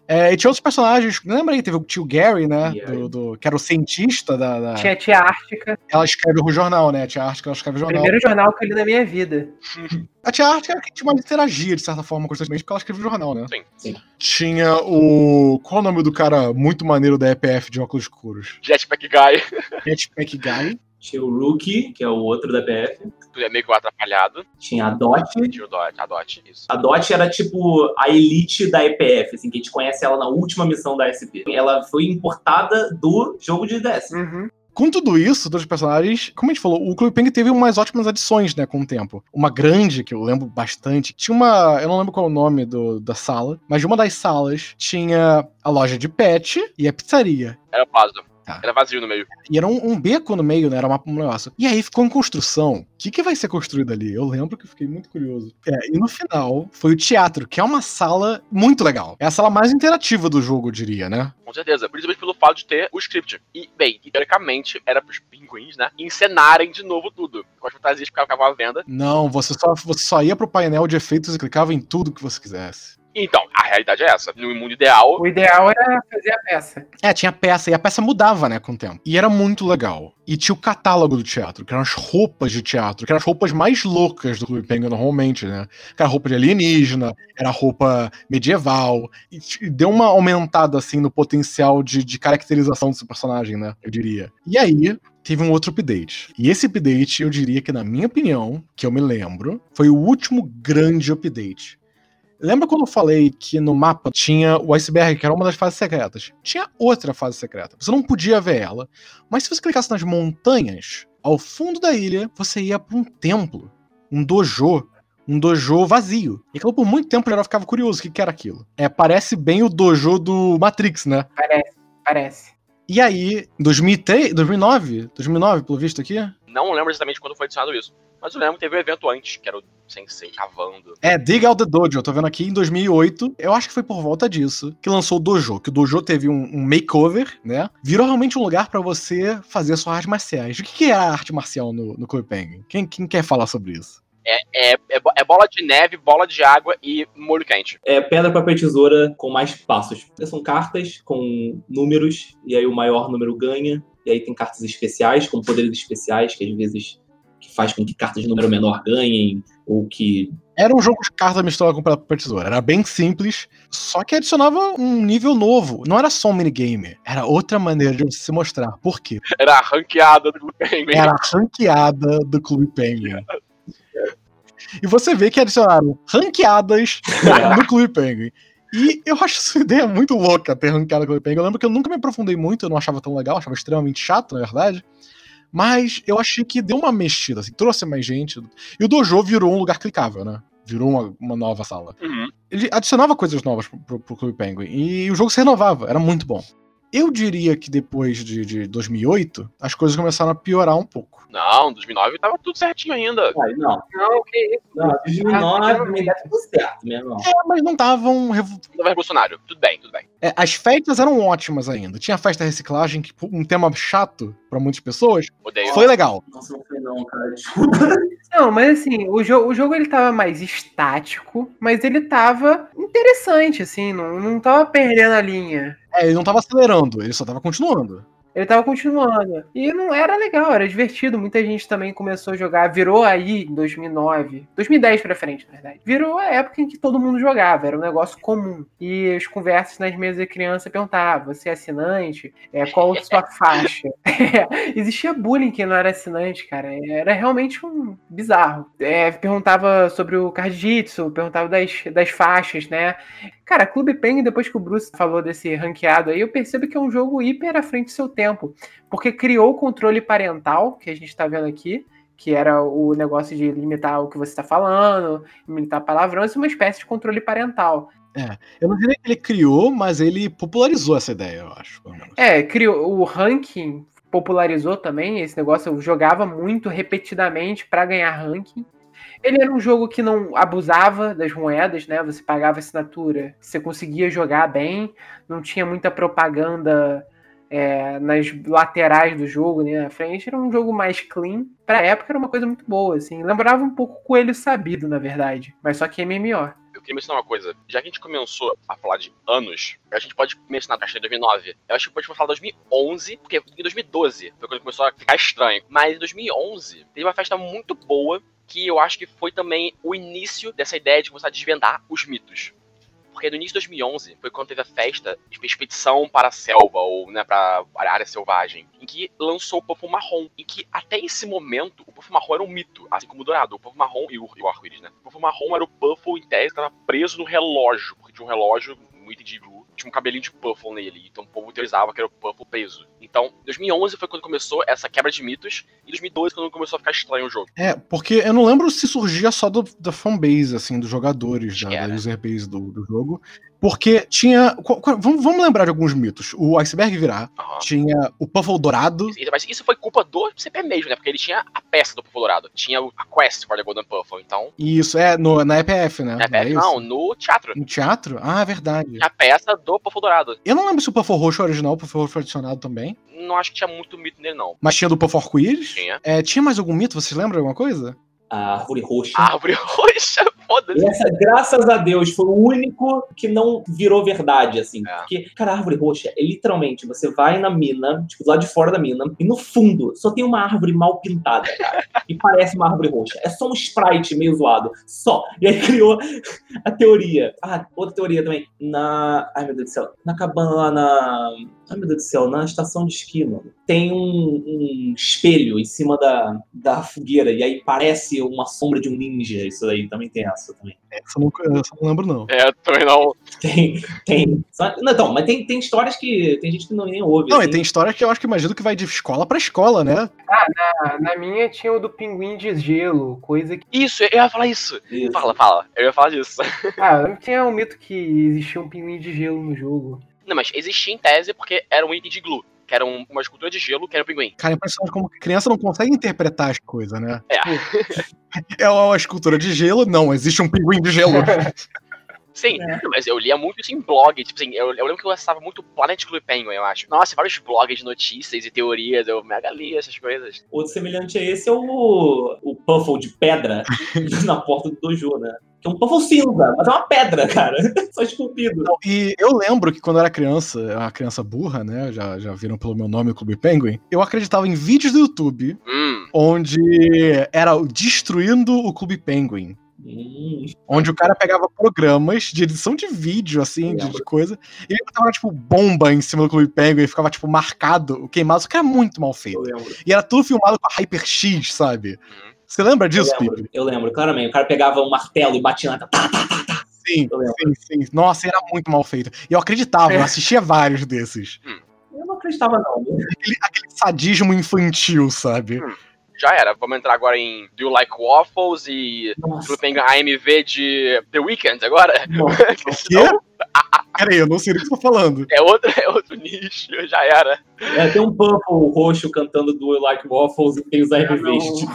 É, e tinha outros personagens. Lembra aí? Teve o tio Gary, né? Do, do- que era o cientista da. da- tinha a Tia Ártica. Ela escreve o jornal, né? A tia Ártica, ela escreve o jornal. Primeiro jornal que eu li na minha vida. [LAUGHS] A tia Ártica era que tinha uma interagia, de certa forma, constantemente, porque ela escrevia o jornal, né? Sim. Sim. Tinha o. Qual é o nome do cara muito maneiro da EPF de óculos escuros? Jetpack Guy, Jetpack Guy. Tinha o Rookie, que é o outro da PF. tu é meio que o atrapalhado. Tinha a Dot. Tinha o Dot, a Dot, isso. A Dot era tipo a elite da EPF, assim, que a gente conhece ela na última missão da SP. Ela foi importada do jogo de DS. Uhum. Com tudo isso, todos os personagens, como a gente falou, o Clube Penguin teve umas ótimas adições, né, com o tempo. Uma grande, que eu lembro bastante, tinha uma. Eu não lembro qual é o nome do, da sala, mas de uma das salas tinha a loja de pet e a pizzaria. Era vaso. Tá. Era vazio no meio. E era um, um beco no meio, né? Era uma- um negócio. E aí ficou em construção. O que, que vai ser construído ali? Eu lembro que eu fiquei muito curioso. É, e no final foi o teatro, que é uma sala muito legal. É a sala mais interativa do jogo, eu diria, né? Com certeza. Principalmente pelo fato de ter o script. E, bem, teoricamente, era pros pinguins, né? Encenarem de novo tudo. Com as fantasias que ficavam à venda. Não, você só, você só ia pro painel de efeitos e clicava em tudo que você quisesse. Então, a realidade é essa. No mundo ideal, O ideal era fazer a peça. É, tinha peça, e a peça mudava, né, com o tempo. E era muito legal. E tinha o catálogo do teatro, que eram as roupas de teatro, que eram as roupas mais loucas do Clube Penguin normalmente, né? Que era roupa de alienígena, era roupa medieval, e deu uma aumentada, assim, no potencial de, de caracterização desse personagem, né? Eu diria. E aí, teve um outro update. E esse update, eu diria que, na minha opinião, que eu me lembro, foi o último grande update. Lembra quando eu falei que no mapa tinha o iceberg, que era uma das fases secretas? Tinha outra fase secreta. Você não podia ver ela. Mas se você clicasse nas montanhas, ao fundo da ilha, você ia para um templo, um dojo, um dojo vazio. E aquilo por muito tempo eu ficava curioso o que, que era aquilo. É, parece bem o dojo do Matrix, né? Parece, parece. E aí, 2003, 2009, 2009, pelo visto aqui, não lembro exatamente quando foi adicionado isso. Mas eu lembro que teve um evento antes, que era o Sensei cavando. É, Dig Out the Dojo, eu tô vendo aqui em 2008. Eu acho que foi por volta disso que lançou o Dojo. Que o Dojo teve um, um makeover, né? Virou realmente um lugar pra você fazer suas artes marciais. O que, que é a arte marcial no, no Penguin? Quem, quem quer falar sobre isso? É, é, bo- é bola de neve, bola de água e molho quente. É pedra, papel e tesoura com mais passos. São cartas com números, e aí o maior número ganha. E aí tem cartas especiais, com poderes especiais, que às vezes que faz com que cartas de número menor ganhem, ou que. Era um jogo de carta misturado com papel tesoura. Era bem simples, só que adicionava um nível novo. Não era só um minigame, era outra maneira de você se mostrar. Por quê? Era a ranqueada do Penguin. Era a ranqueada do Clube Penguin. E você vê que adicionaram ranqueadas [LAUGHS] no Clube Penguin. E eu [LAUGHS] acho essa ideia muito louca, ter ranqueada no Clube Penguin. Eu lembro que eu nunca me aprofundei muito, eu não achava tão legal, achava extremamente chato, na verdade. Mas eu achei que deu uma mexida, assim, trouxe mais gente. E o Dojo virou um lugar clicável, né? Virou uma, uma nova sala. Uhum. Ele adicionava coisas novas pro, pro, pro Clube Penguin. E o jogo se renovava, era muito bom. Eu diria que depois de, de 2008, as coisas começaram a piorar um pouco. Não, 2009 tava tudo certinho ainda. Ai, não, Não, que isso. não, 2009 também deve tudo certo, meu irmão. É, mas não estavam. revo- Não revolucionário. Tudo bem, tudo bem. É, as festas eram ótimas ainda. Tinha a festa reciclagem, que um tema chato pra muitas pessoas. Odeio. Foi legal. Nossa, não foi não, cara. Desculpa. Não, mas assim, o, jo o jogo ele tava mais estático, mas ele tava interessante, assim, não, não tava perdendo a linha. É, ele não tava acelerando, ele só tava continuando. Ele tava continuando. E não era legal, era divertido. Muita gente também começou a jogar. Virou aí em 2009, 2010 pra frente, na verdade. Virou a época em que todo mundo jogava, era um negócio comum. E as conversas nas mesas de criança perguntavam: você é assinante? É, qual a sua faixa? É, [LAUGHS] existia bullying quem não era assinante, cara. Era realmente um bizarro. É, perguntava sobre o Cardjitsu, perguntava das, das faixas, né? Cara, Clube Penguin, depois que o Bruce falou desse ranqueado aí, eu percebo que é um jogo hiper à frente do seu tempo. Porque criou o controle parental, que a gente tá vendo aqui, que era o negócio de limitar o que você tá falando, limitar palavrão, isso é uma espécie de controle parental. Eu não diria que ele criou, mas ele popularizou essa ideia, eu acho. É, criou o ranking, popularizou também esse negócio, eu jogava muito repetidamente para ganhar ranking. Ele era um jogo que não abusava das moedas, né? Você pagava assinatura, você conseguia jogar bem, não tinha muita propaganda é, nas laterais do jogo, né? Na frente era um jogo mais clean. Pra época era uma coisa muito boa, assim. Lembrava um pouco Coelho Sabido, na verdade, mas só que MMO. Eu queria mencionar uma coisa. Já que a gente começou a falar de anos, a gente pode mencionar, acho em 2009. Eu acho que pode falar 2011, porque em 2012 foi quando começou a ficar estranho. Mas em 2011 teve uma festa muito boa que eu acho que foi também o início dessa ideia de começar a desvendar os mitos. Porque no início de 2011 foi quando teve a festa de expedição para a selva, ou né, para a área selvagem, em que lançou o Puffle Marrom. Em que até esse momento o Puffle Marrom era um mito, assim como o Dourado. O Puffle Marrom e o, e o arco-íris, né? O Puffle Marrom era o Puffle em tese que estava preso no relógio, porque tinha um relógio, um item tinha um cabelinho de Puffle nele. Então o povo teorizava que era o Puffle preso. Então, 2011 foi quando começou essa quebra de mitos, e 2012 quando começou a ficar estranho o jogo. É, porque eu não lembro se surgia só do, da fanbase, assim, dos jogadores, da, Era. da user base do, do jogo. Porque tinha. vamos, vamos lembrar de alguns mitos. O iceberg virar, Aham. tinha o Puffle dourado. Isso- Mas isso foi culpa do CP mesmo, né? Porque ele tinha a peça do Puffle Dourado. Tinha o- a quest for the Golden Puffle. Então, E isso é no, na EPF, né? é, é isso? não, no teatro. No teatro? Ah, é verdade. A peça do Puffle Dourado. Eu não lembro se o Puffle roxo é original, o Puffle roxo foi adicionado também. Não acho que tinha muito mito nele, não. Mas tinha do Puffle arco-íris. Tinha. É, tinha mais algum mito? Vocês lembram de alguma coisa? A árvore roxa. A árvore [LAUGHS] roxa Foda-se. Essa, graças a Deus, foi o único que não virou verdade, assim. É. Porque, cara, a árvore roxa é literalmente, você vai na mina, tipo, do lado de fora da mina, e no fundo só tem uma árvore mal pintada, cara. e parece uma árvore roxa. É só um sprite meio zoado. Só. E aí criou a teoria. Ah, outra teoria também. Na. Ai, meu Deus do céu. Na cabana lá na. Ai, meu Deus do céu, na estação de esqui, mano. Tem um, um espelho em cima da, da fogueira, e aí parece uma sombra de um ninja. Isso aí também tem essa também. Essa eu não, essa eu não lembro, não. É, também não. Tem, tem. Não, então, mas tem, tem histórias que tem gente que não nem ouve. Não, assim. e tem história que eu acho que imagino que vai de escola pra escola, né? Na, na minha tinha o do pinguim de gelo, coisa que. Isso, eu ia falar isso. Isso. Fala, fala. Eu ia falar disso. [LAUGHS] Ah, tinha um mito que existia um pinguim de gelo no jogo. Não, mas existia em tese porque era um item de glue. Que era um- uma escultura de gelo que era o pinguim. Cara, é impressionante como criança não consegue interpretar as coisas, né? É. [LAUGHS] É uma escultura de gelo, não, existe um pinguim de gelo. [LAUGHS] Sim, É. mas eu lia muito isso em blog. Tipo assim, eu, eu lembro que eu acessava muito Planet Club Penguin, eu acho. Nossa, vários blogs de notícias e teorias. Eu mega lia essas coisas. Outro semelhante a esse é o, o Puffle de pedra [LAUGHS] na porta do dojo, né? Que é um Puffle cinza, mas é uma pedra, cara. [LAUGHS] Só esculpido. E eu lembro que quando eu era criança, uma criança burra, né? Já, já viram pelo meu nome o Clube Penguin. Eu acreditava em vídeos do YouTube Hum, onde era o destruindo o Clube Penguin. Hum, Onde o cara pegava programas de edição de vídeo, assim, de, de coisa, e ele botava, tipo, bomba em cima do Clube Penguin e ficava, tipo, marcado, queimado, só que era muito mal feito. E era tudo filmado com a Hyper X, sabe? Uhum. Você lembra Eu disso, lembro, Pipe? eu lembro, claramente. O cara pegava um martelo e batia na. Tá, tá, tá, tá. Sim, Eu lembro. sim, sim. Nossa, era muito mal feito. E eu acreditava, eu assistia vários desses. Eu não acreditava, não. Aquele sadismo infantil, sabe? Já era. Vamos entrar agora em Do You Like Waffles e Nossa, AMV de The Weeknd agora. [LAUGHS] Quê? Peraí, eu não sei do que você tá falando. é outro, é outro nicho, já era. É, tem um Puffle roxo cantando do You Like Waffles e tem os não.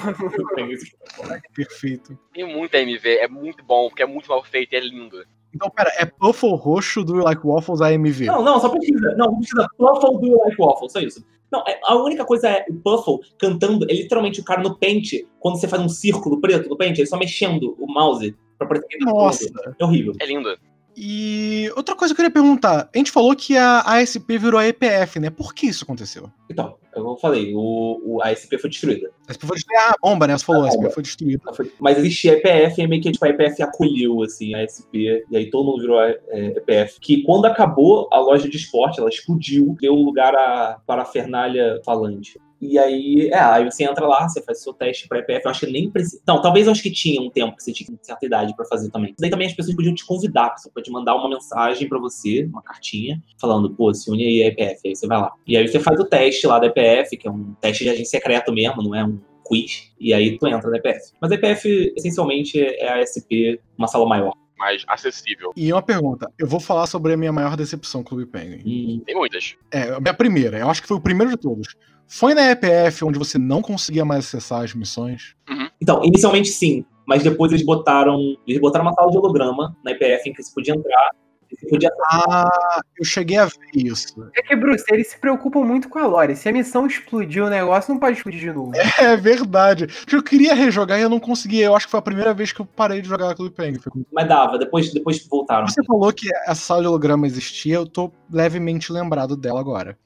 Perfeito. Tem muita AMV, é muito bom, porque é muito mal feito e é lindo. Então, pera, é Puffle roxo do You Like Waffles AMV. Não, não, só pesquisa. Não, pesquisa Puffle do You Like Waffle, só isso. Não, é- a única coisa é o Puffle cantando, é literalmente o cara no pente, quando você faz um círculo preto no pente, ele só mexendo o mouse pra parecer que ele tá Nossa. É horrível. É lindo. E outra coisa que eu queria perguntar. A gente falou que a ASP virou a EPF, né? Por que isso aconteceu? Então, eu falei, o, o- a SP foi destruída. A ASP foi destruída. Ah, a bomba, né? Você falou, a A ASP foi destruída. Mas existia a EPF e meio que tipo, a EPF acolheu assim, a SP, e aí todo mundo virou a é, EPF. Que quando acabou a loja de esporte, ela explodiu, deu lugar à parafernália falante. E aí, é, aí você entra lá, você faz seu teste pra EPF. Eu acho que nem precisa. Não, talvez eu acho que tinha um tempo que você tinha certa idade pra fazer também. Daí também as pessoas podiam te convidar. Você pode mandar uma mensagem pra você, uma cartinha, falando, pô, se une aí a EPF. Aí você vai lá. E aí você faz o teste lá da EPF, que é um teste de agente secreto mesmo, não é um quiz. E aí tu entra na EPF. Mas a EPF, essencialmente, é a SP, uma sala maior. mais acessível. E uma pergunta. Eu vou falar sobre a minha maior decepção com o Clube Penguin. Hum, Tem muitas. É, a minha primeira. Eu acho que foi o primeiro de todos. Foi na EPF onde você não conseguia mais acessar as missões. Então, inicialmente sim, mas depois eles botaram. Eles botaram uma sala de holograma na EPF em que você podia entrar. e Você podia Ah, eu cheguei a ver isso. É que, Bruce, eles se preocupam muito com a lore. Se a missão explodir o negócio, não pode explodir de novo. [LAUGHS] É verdade. Porque eu queria rejogar e eu não conseguia. Eu acho que foi a primeira vez que eu parei de jogar Clube Penguin. Mas dava, depois, depois voltaram. Você falou que essa sala de holograma existia, eu tô levemente lembrado dela agora.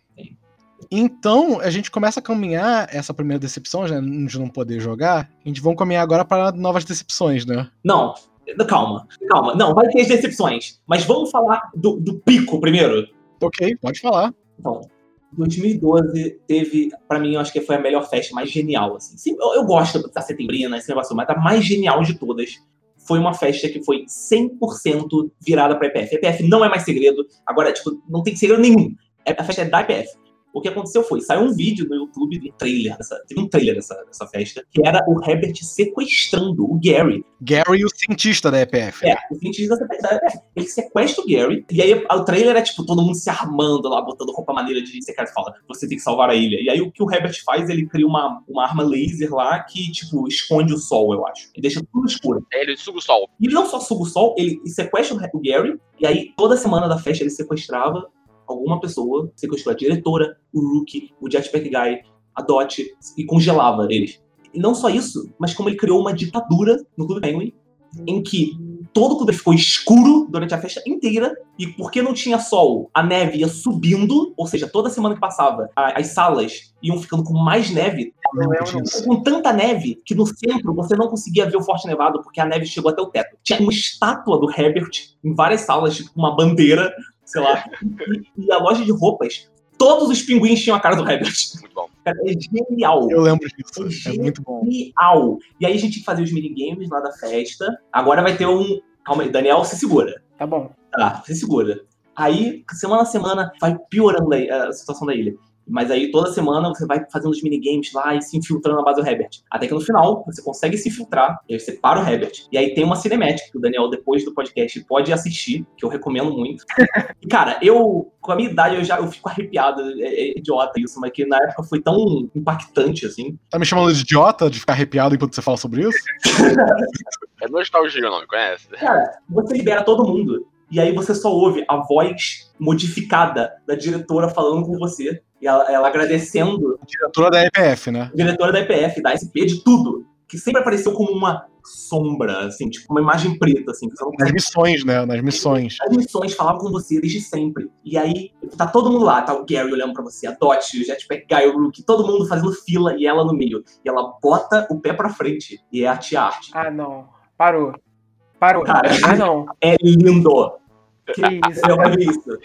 Então, a gente começa a caminhar essa primeira decepção, de não poder jogar. A gente vai caminhar agora para novas decepções, né? Não, calma, calma. Não, vai ter as decepções. Mas vamos falar do, do pico primeiro. Ok, pode falar. Então, 2012 teve, pra mim, eu acho que foi a melhor festa, mais genial, assim. Sim, eu, eu gosto da setembrina, esse negócio, mas a mais genial de todas foi uma festa que foi 100% virada pra EPF. EPF não é mais segredo, agora, tipo, não tem segredo nenhum. É- A festa é da EPF. O que aconteceu foi, saiu um vídeo no YouTube, um trailer, dessa, teve um trailer dessa, dessa festa, que era o Herbert sequestrando o Gary. Gary, o cientista da EPF. É, o cientista da EPF. Ele sequestra o Gary, e aí o trailer é tipo todo mundo se armando lá, botando roupa maneira de secreto fala, você tem que salvar a ilha. E aí o que o Herbert faz, ele cria uma, uma arma laser lá que, tipo, esconde o sol, eu acho. E deixa tudo escuro. Ele suga o sol. E ele não só suga o sol, ele sequestra o Gary, e aí toda semana da festa ele sequestrava alguma pessoa, sequestrou a diretora, o Rookie, o Jetpack Guy, a Dot, e congelava eles. E não só isso, mas como ele criou uma ditadura no Clube Penguin, em que todo o clube ficou escuro durante a festa inteira e porque não tinha sol, a neve ia subindo, ou seja, toda semana que passava, a- as salas iam ficando com mais neve, disso. com tanta neve que no centro você não conseguia ver o Forte Nevado porque a neve chegou até o teto. Tinha uma estátua do Herbert em várias salas, tipo uma bandeira, sei lá, e, e a loja de roupas. Todos os pinguins tinham a cara do Herbert. Muito bom. Cara, é genial. Eu lembro disso. É muito bom. Genial. E aí a gente tinha que fazer os minigames lá da festa. Agora vai ter um. Calma aí, Daniel, se segura. Tá bom. Tá, se segura. Aí, semana a semana, vai piorando a situação da ilha. Mas aí, toda semana, você vai fazendo os minigames lá e se infiltrando na base do Herbert. Até que no final, você consegue se infiltrar, e aí você para o Herbert. E aí tem uma cinemática que o Daniel, depois do podcast, pode assistir, que eu recomendo muito. [LAUGHS] E, cara, eu, com a minha idade, eu já eu fico arrepiado. É, é idiota isso, mas que na época foi tão impactante, assim. Tá me chamando de idiota de ficar arrepiado enquanto você fala sobre isso? [LAUGHS] É nostalgia o nome, conhece? Cara, você libera todo mundo. E aí você só ouve a voz modificada da diretora falando com você. E ela, ela agradecendo Diretora da EPF, né? a diretora da EPF, da SP, de tudo. Que sempre apareceu como uma sombra, assim, tipo uma imagem preta, assim. Não Nas missões, né? Nas missões. As missões falavam com você desde sempre. E aí, tá todo mundo lá, tá o Gary olhando pra você, a Dot, o Jetpack Guy, o Rook, todo mundo fazendo fila e ela no meio. E ela bota o pé pra frente. E é arte arte. Ah, não. Parou. Parou. Cara. Ah, não. [LAUGHS] É lindo. Que isso. Ver isso.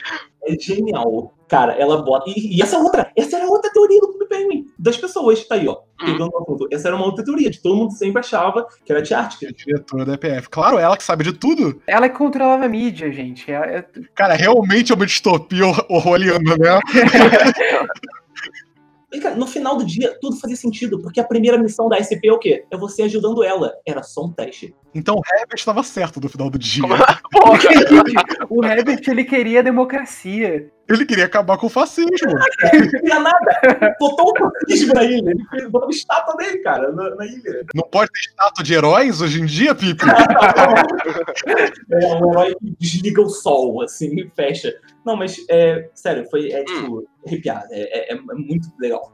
É genial. Cara, ela bota. E, e essa é outra. Essa era outra teoria do Clube Penguin. Das pessoas. Tá aí, ó. Pegando o assunto. Essa era uma outra teoria. De todo mundo sempre achava que era arte arte. Diretora da EPF. Claro, ela que sabe de tudo. Ela que controlava a mídia, gente. É- é- Cara, realmente é uma distopia hor- orwelliana, né? E, cara, no final do dia, tudo fazia sentido. Porque a primeira missão da SP é o quê? É você ajudando ela. Era só um teste. Então o Herbert estava certo no final do dia. [LAUGHS] O Herbert, ele queria democracia. Ele queria acabar com o fascismo. [LAUGHS] Não queria nada. Botou o fascismo na ilha. Ele fez botou uma estátua dele, cara, na, na ilha. Não pode ter estátua de heróis hoje em dia, Pipe? [LAUGHS] É um herói que desliga o sol, assim, e fecha. Não, mas, é, sério, foi, é, tipo, arrepiado. É, é- é muito legal.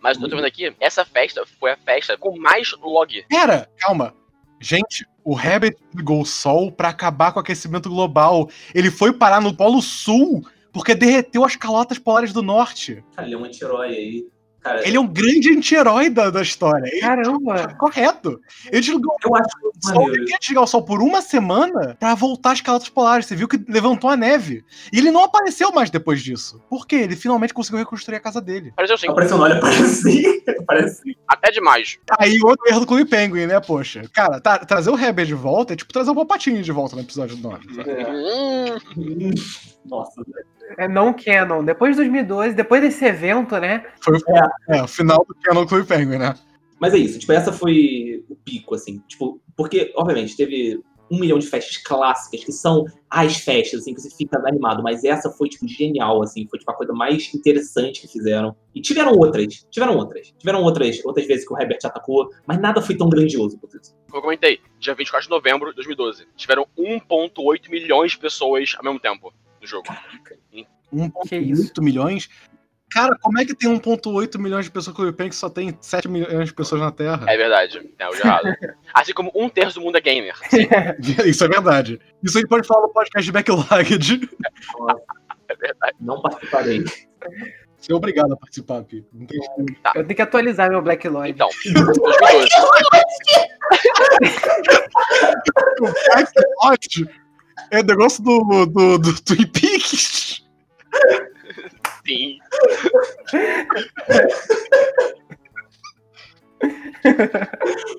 Mas eu tô vendo aqui, essa festa foi a festa com mais log. Pera, calma. Gente, o Herbert ligou o sol pra acabar com o aquecimento global. Ele foi parar no Polo Sul porque derreteu as calotas polares do norte. Cara, ele é um anti-herói aí. Cara, Ele é um grande anti-herói da, da história. Ele Caramba. tá correto. Ele desligou eu acho o sol, ele queria desligar o sol por uma semana pra voltar às calotas polares. Você viu que levantou a neve. E ele não apareceu mais depois disso. Por quê? Ele finalmente conseguiu reconstruir a casa dele. Assim, Apareceu, olha, [LAUGHS] parece sim. Parece sim. até demais. Aí outro erro do Clube Penguin, né, poxa? Cara, tá- trazer o Herbert de volta é tipo trazer o Palpatine de volta no episódio 9. sabe? Hum, Nossa, velho. É não canon. Depois de 2012, depois desse evento, né? Foi o, é, o final do Canon Clube Penguin, né? Mas é isso, tipo, essa foi o pico, assim. Tipo, porque, obviamente, teve um milhão de festas clássicas, que são as festas, assim, que você fica animado. Mas essa foi, tipo, genial, assim. Foi, tipo, a coisa mais interessante que fizeram. E tiveram outras, tiveram outras. Tiveram outras, outras vezes que o Herbert atacou, mas nada foi tão grandioso quanto isso. Como eu comentei, dia 24 de novembro de 2012. Tiveram 1,8 milhões de pessoas ao mesmo tempo no jogo. Que isso. 1,8 milhões? Cara, como é que tem 1,8 milhões de pessoas no Clube Penguin que só tem 7 milhões de pessoas na Terra? É verdade, é o errado. [LAUGHS] Assim como um terço do mundo é gamer. [LAUGHS] Isso é verdade. Isso a gente pode falar no podcast de Backlogged. [LAUGHS] É verdade. Não participarei. Você é obrigado a participar, tem jeito. Eu tenho que atualizar meu Black Lloyd. Então, 2012. Backlog é o negócio do, do, do [LAUGHS] Twin Peaks. Sim.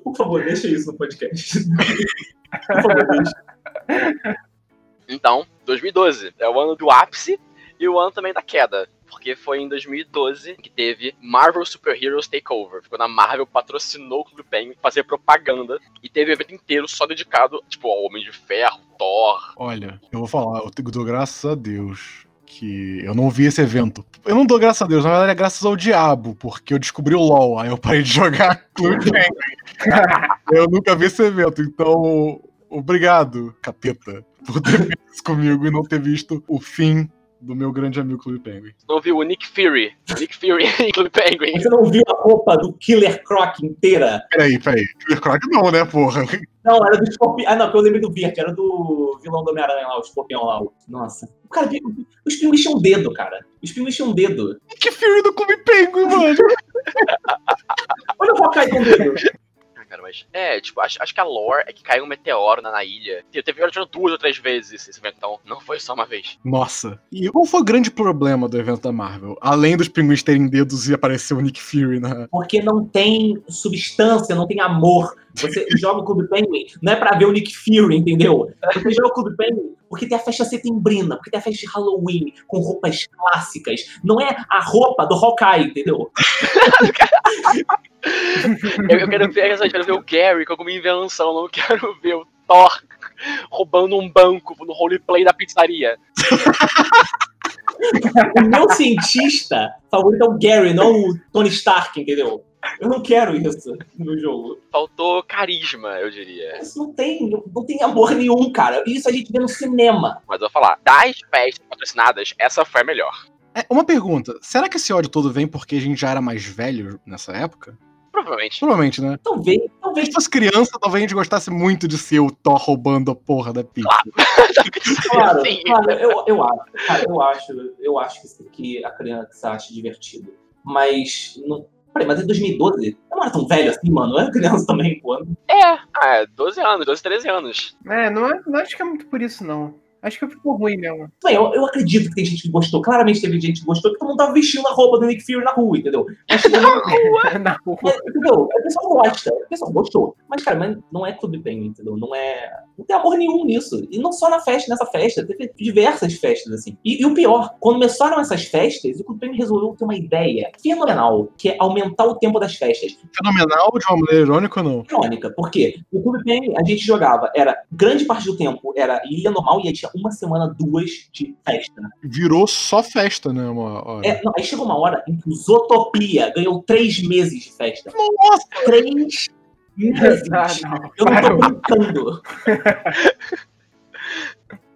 Por favor, deixa isso no podcast. Por favor, deixa. Então, 2012 é o ano do ápice e o ano também da queda. Porque foi em 2012 que teve Marvel Super Heroes Takeover. Ficou na Marvel, patrocinou o Clube Penguin, fazer propaganda. E teve um evento inteiro só dedicado, tipo, ao Homem de Ferro, Thor. Olha, eu vou falar, eu dou graças a Deus que eu não vi esse evento. Eu não dou graças a Deus, na verdade é graças ao diabo, porque eu descobri o LoL, aí eu parei de jogar [LAUGHS] Clube Penguin. Eu nunca vi esse evento, então obrigado, capeta, por ter feito isso comigo e não ter visto o fim do meu grande amigo Clube Penguin. Não viu o Nick Fury. Nick Fury [LAUGHS] em Clube Penguin. Você não viu a roupa do Killer Croc inteira? Peraí, peraí. Killer Croc não, né, porra? Não, era do escorpião. Ah, não, que eu lembrei do Verde, era do vilão do Homem-Aranha lá, o escorpião lá. Nossa. O cara, os pinguins tinham um dedo, cara. Os pinguins tinham um dedo. Que filme do Clube Penguin, mano. Olha o Hawkeye com o dedo. Cara, mas. É, tipo, acho, acho que a lore é que caiu um meteoro na, na ilha. Te- Teve agora duas ou três vezes esse esse evento, então não foi só uma vez. Nossa. E qual foi o grande problema do evento da Marvel? Além dos pinguins terem dedos e aparecer o Nick Fury na. Porque não tem substância, não tem amor. Você joga o Clube Penguin, não é pra ver o Nick Fury, entendeu? Você joga o Clube Penguin porque tem a festa setembrina, porque tem a festa de Halloween, com roupas clássicas. Não é a roupa do Hawkeye, entendeu? Eu, eu quero ver, eu quero ver o Gary com alguma invenção, não quero ver o Thor roubando um banco no roleplay da pizzaria. [LAUGHS] O meu cientista favorito é o Gary, não o Tony Stark, entendeu? Eu não quero isso no jogo. Faltou carisma, eu diria. Isso não tem, não tem amor nenhum, cara. Isso a gente vê no cinema. Mas eu vou falar, das festas patrocinadas, essa foi a melhor. É, uma pergunta. Será que esse ódio todo vem porque a gente já era mais velho nessa época? Provavelmente. Provavelmente, né? Talvez, Se talvez, fosse criança, talvez a gente gostasse muito de ser o Thor roubando a porra da pizza. claro, [LAUGHS] Sim. claro, eu, eu acho, cara, eu acho, eu acho que aqui a criança acha divertido. Mas, não, peraí, mas é 2012? Eu não era tão velho assim, mano. Eu era criança também, pô. É, ah, é 12 anos, 12, 13 anos. É, não, é, não acho que é muito por isso, não. Acho que ficou ruim mesmo. Bem, eu, eu acredito que tem gente que gostou. Claramente teve gente que gostou, que todo mundo tava vestindo a roupa do Nick Fury na rua, entendeu? Mas, tipo, [LAUGHS] Na rua. É, entendeu? O pessoal gosta, o pessoal gostou. Mas, cara, mas não é Clube Penguin, entendeu? Não é. Não tem amor nenhum nisso. E não só na festa, nessa festa. Teve diversas festas, assim. E, e o pior, quando começaram essas festas, o Clube Penguin resolveu ter uma ideia fenomenal, que é aumentar o tempo das festas. Fenomenal de uma maneira irônica ou não? Irônica, por quê? O Clube Penguin, a gente jogava, era. Grande parte do tempo era ilha normal e aí tinha uma semana, duas de festa. Virou só festa, né? Uma hora. É, não, aí chegou uma hora em que o Zootopia ganhou três meses de festa. Nossa! Três meses. Ah, não. Eu não tô brincando. [LAUGHS]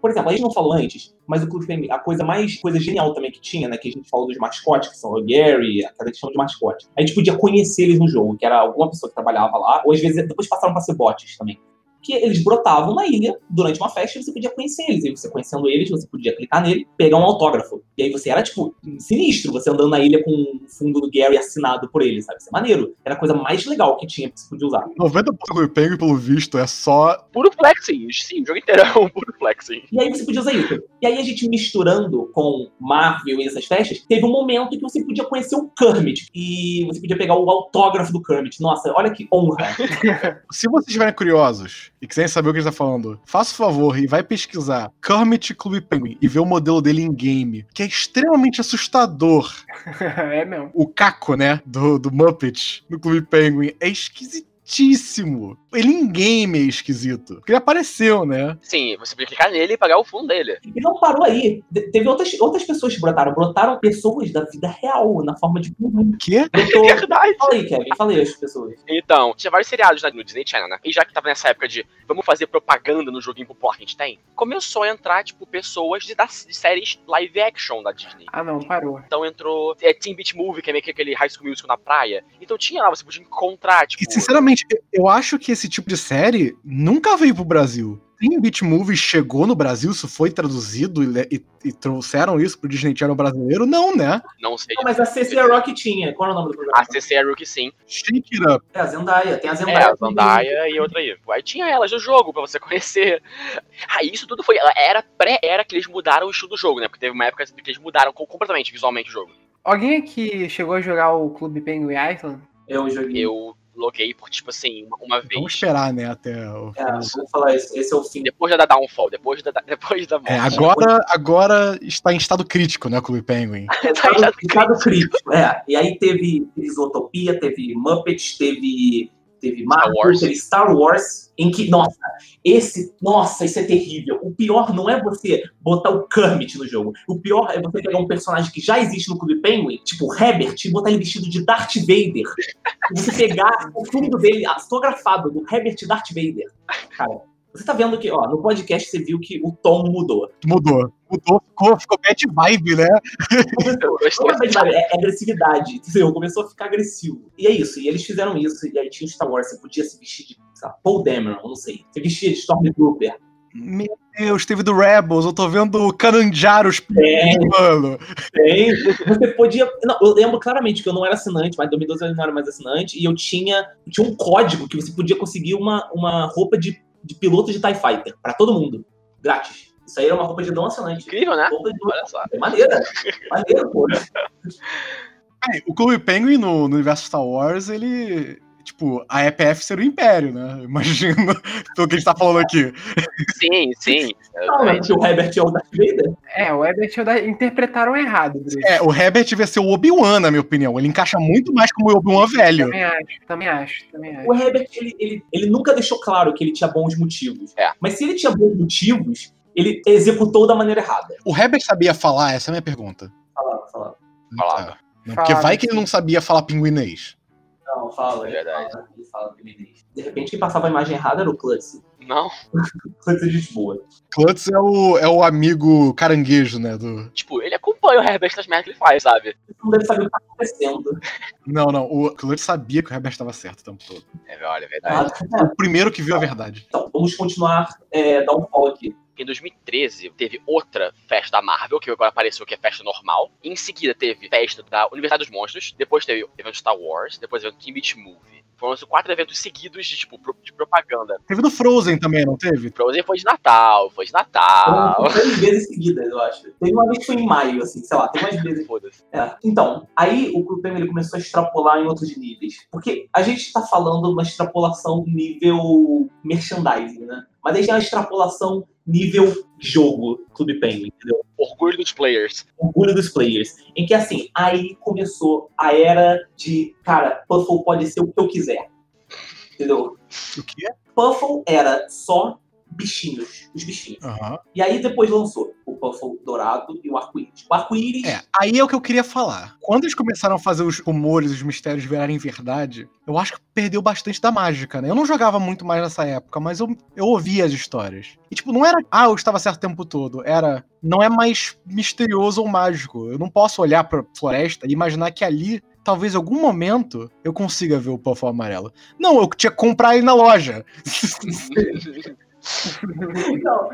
Por exemplo, a gente não falou antes, mas o Clube Penguin, a coisa mais coisa genial também que tinha, né? Que a gente falou dos mascotes, que são o Gary, a chama de mascote. A gente podia conhecer eles no jogo, que era alguma pessoa que trabalhava lá, ou às vezes depois passaram pra ser bots também. Que eles brotavam na ilha durante uma festa e você podia conhecer eles. E você conhecendo eles, você podia clicar nele, pegar um autógrafo. E aí você era, tipo, sinistro, você andando na ilha com o fundo do Gary assinado por ele, sabe? Isso é maneiro. Era a coisa mais legal que tinha que você podia usar. 90% do Penguin, pelo visto, é só. Puro flexing, sim, o jogo inteiro é um puro flexing. E aí você podia usar isso. E aí a gente misturando com Marvel e essas festas, teve um momento que você podia conhecer o Kermit. E você podia pegar o autógrafo do Kermit. Nossa, olha que honra. [LAUGHS] Se vocês estiverem curiosos e quiserem saber o que gente tá falando, faça o favor e vai pesquisar Kermit Clube Penguin e ver o modelo dele em game, que é extremamente assustador. [LAUGHS] é mesmo. O Caco, né, do, do Muppet no Clube Penguin, é esquisitíssimo. Ele em game é esquisito. Porque ele apareceu, né? Sim, você podia clicar nele e pagar o fundo dele. E não parou aí. De- teve outras, outras pessoas que brotaram. Brotaram pessoas da vida real, na forma de. O quê? Brotou... [LAUGHS] Verdade. Fala aí, Kevin. Fala aí as pessoas. Então, tinha vários seriados no Disney Channel, né? E já que tava nessa época de vamos fazer propaganda no joguinho popular que a gente tem, começou a entrar, tipo, pessoas de, das, de séries live action da Disney. Ah, não, parou. Então entrou é, Teen Beach Movie, que é meio que aquele High School Musical na praia. Então tinha lá, você podia encontrar, tipo... E sinceramente, eu acho que esse tipo de série nunca veio pro Brasil. Teen Beat Movie chegou no Brasil, isso foi traduzido e, e- e trouxeram isso pro Disney Channel brasileiro? Não, né? Não sei. Não, mas a CC Rock tinha. Qual era o nome do programa? A CC é Rookie, sim. Shake It Up. É a Zendaya. Tem a É, Zendaya. a Zandaia e outra aí. Aí tinha elas no jogo pra você conhecer. Ah, isso tudo foi. Era pré-era que eles mudaram o estilo do jogo, né? Porque teve uma época que eles mudaram com- completamente visualmente o jogo. Alguém aqui chegou a jogar o Clube Penguin Island? Eu joguei. Eu loguei por, tipo assim, uma, uma vez. Vamos esperar, né, até o É, vou falar isso. Esse é o fim. Depois da Downfall, depois da, depois da É, morte. agora, agora está em estado crítico, né, Clube Penguin? [LAUGHS] Estado, estado crítico, é. E aí teve, Isotopia, teve Muppets, teve, teve Marvel, Wars. teve Star Wars, em que, nossa, esse, nossa, isso é terrível. O pior não é você botar o Kermit no jogo. O pior é você pegar um personagem que já existe no Clube Penguin, tipo Herbert, e botar ele vestido de Darth Vader. Você pegar [LAUGHS] o fundo dele autografado do Herbert Darth Vader. Cara, você tá vendo que, ó, no podcast você viu que o tom mudou. Mudou. Mudou, ficou, ficou bad vibe, né? É bad vibe, é, agressividade, entendeu? Começou a ficar agressivo. E é isso, e eles fizeram isso, e aí tinha o Star Wars, você podia se vestir de sei lá, Paul Dameron, não sei. Você vestia de Stormtrooper. Meu Deus, teve do Rebels, eu tô vendo Cananjaros, Tem, mano. tem. Você podia. Não, eu lembro claramente que eu não era assinante, mas em 2012 eu não era mais assinante, e eu tinha, tinha um código que você podia conseguir uma, uma roupa de, de piloto de TIE Fighter pra todo mundo. Grátis. Isso aí era uma roupa de não assinante. Incrível, né? Roupa de Olha só. É maneira. Maneira, pô. É, o Clube Penguin no, no universo Star Wars, ele. Tipo, a EPF ser o Império, né? [LAUGHS] Imagina, pelo que a gente tá falando aqui. Sim, sim. Exatamente. o Herbert é o Darth Vader. É, o Ebert e o da- interpretaram errado, Bruno. É, o Herbert devia ser o Obi-Wan, na minha opinião. Ele encaixa muito mais como o Obi-Wan velho. Também acho, também acho, também acho. O Herbert, ele, ele, ele nunca deixou claro que ele tinha bons motivos. É. Mas se ele tinha bons motivos, ele executou da maneira errada. O Herbert sabia falar? Essa é a minha pergunta. Fala, fala. Falava. Tá. Não, Porque Falava, vai que ele não sabia falar pinguinês. Não, fala. É ele verdade. fala, ele fala timidez. De repente, quem passava a imagem errada era o Clutch. Não, [LAUGHS] Clutch é gente boa. Klutz é o, é o amigo caranguejo, né? Do... tipo, ele acompanha o Herbert nas merdas que ele faz, sabe? Você não deve saber o que tá acontecendo. Não, não. O Klutz sabia que o Herbert estava certo o tempo todo. É, olha, é verdade. Ah, O primeiro que viu a verdade. Então, vamos continuar é, dar um follow aqui. Em 2013, teve outra festa da Marvel, que agora apareceu que é festa normal. Em seguida, teve festa da Universidade dos Monstros. Depois teve o evento Star Wars. Depois evento Teen Beach Movie. Foram quatro eventos seguidos de, tipo, de propaganda. Teve do Frozen também, não teve? Frozen foi de Natal, foi de Natal. três vezes seguidas, eu acho. Teve uma vez que foi em maio, assim, sei lá, tem umas vezes. Foda-se. É. Então, aí o Clube ele começou a extrapolar em outros níveis. Porque a gente tá falando uma extrapolação nível merchandising, né? Mas aí tem uma extrapolação nível jogo, Clube Penguin, entendeu? Orgulho dos players. orgulho dos players. Em que, assim, aí começou a era de, cara, Puffle pode ser o que eu quiser. Entendeu? O quê? Puffle era só bichinhos, os bichinhos. Aham. E aí depois lançou o Puffle dourado e o arco-íris. O arco-íris, É, aí é o que eu queria falar. Quando eles começaram a fazer os rumores, os mistérios virarem verdade, eu acho que perdeu bastante da mágica, né? Eu não jogava muito mais nessa época, mas eu, eu ouvia as histórias. E, tipo, não era, ah, eu estava certo o tempo todo. Era, não é mais misterioso ou mágico. Eu não posso olhar pra floresta e imaginar que ali, talvez em algum momento, eu consiga ver o Puffle amarelo. Não, eu tinha que comprar ele na loja. [LAUGHS] então,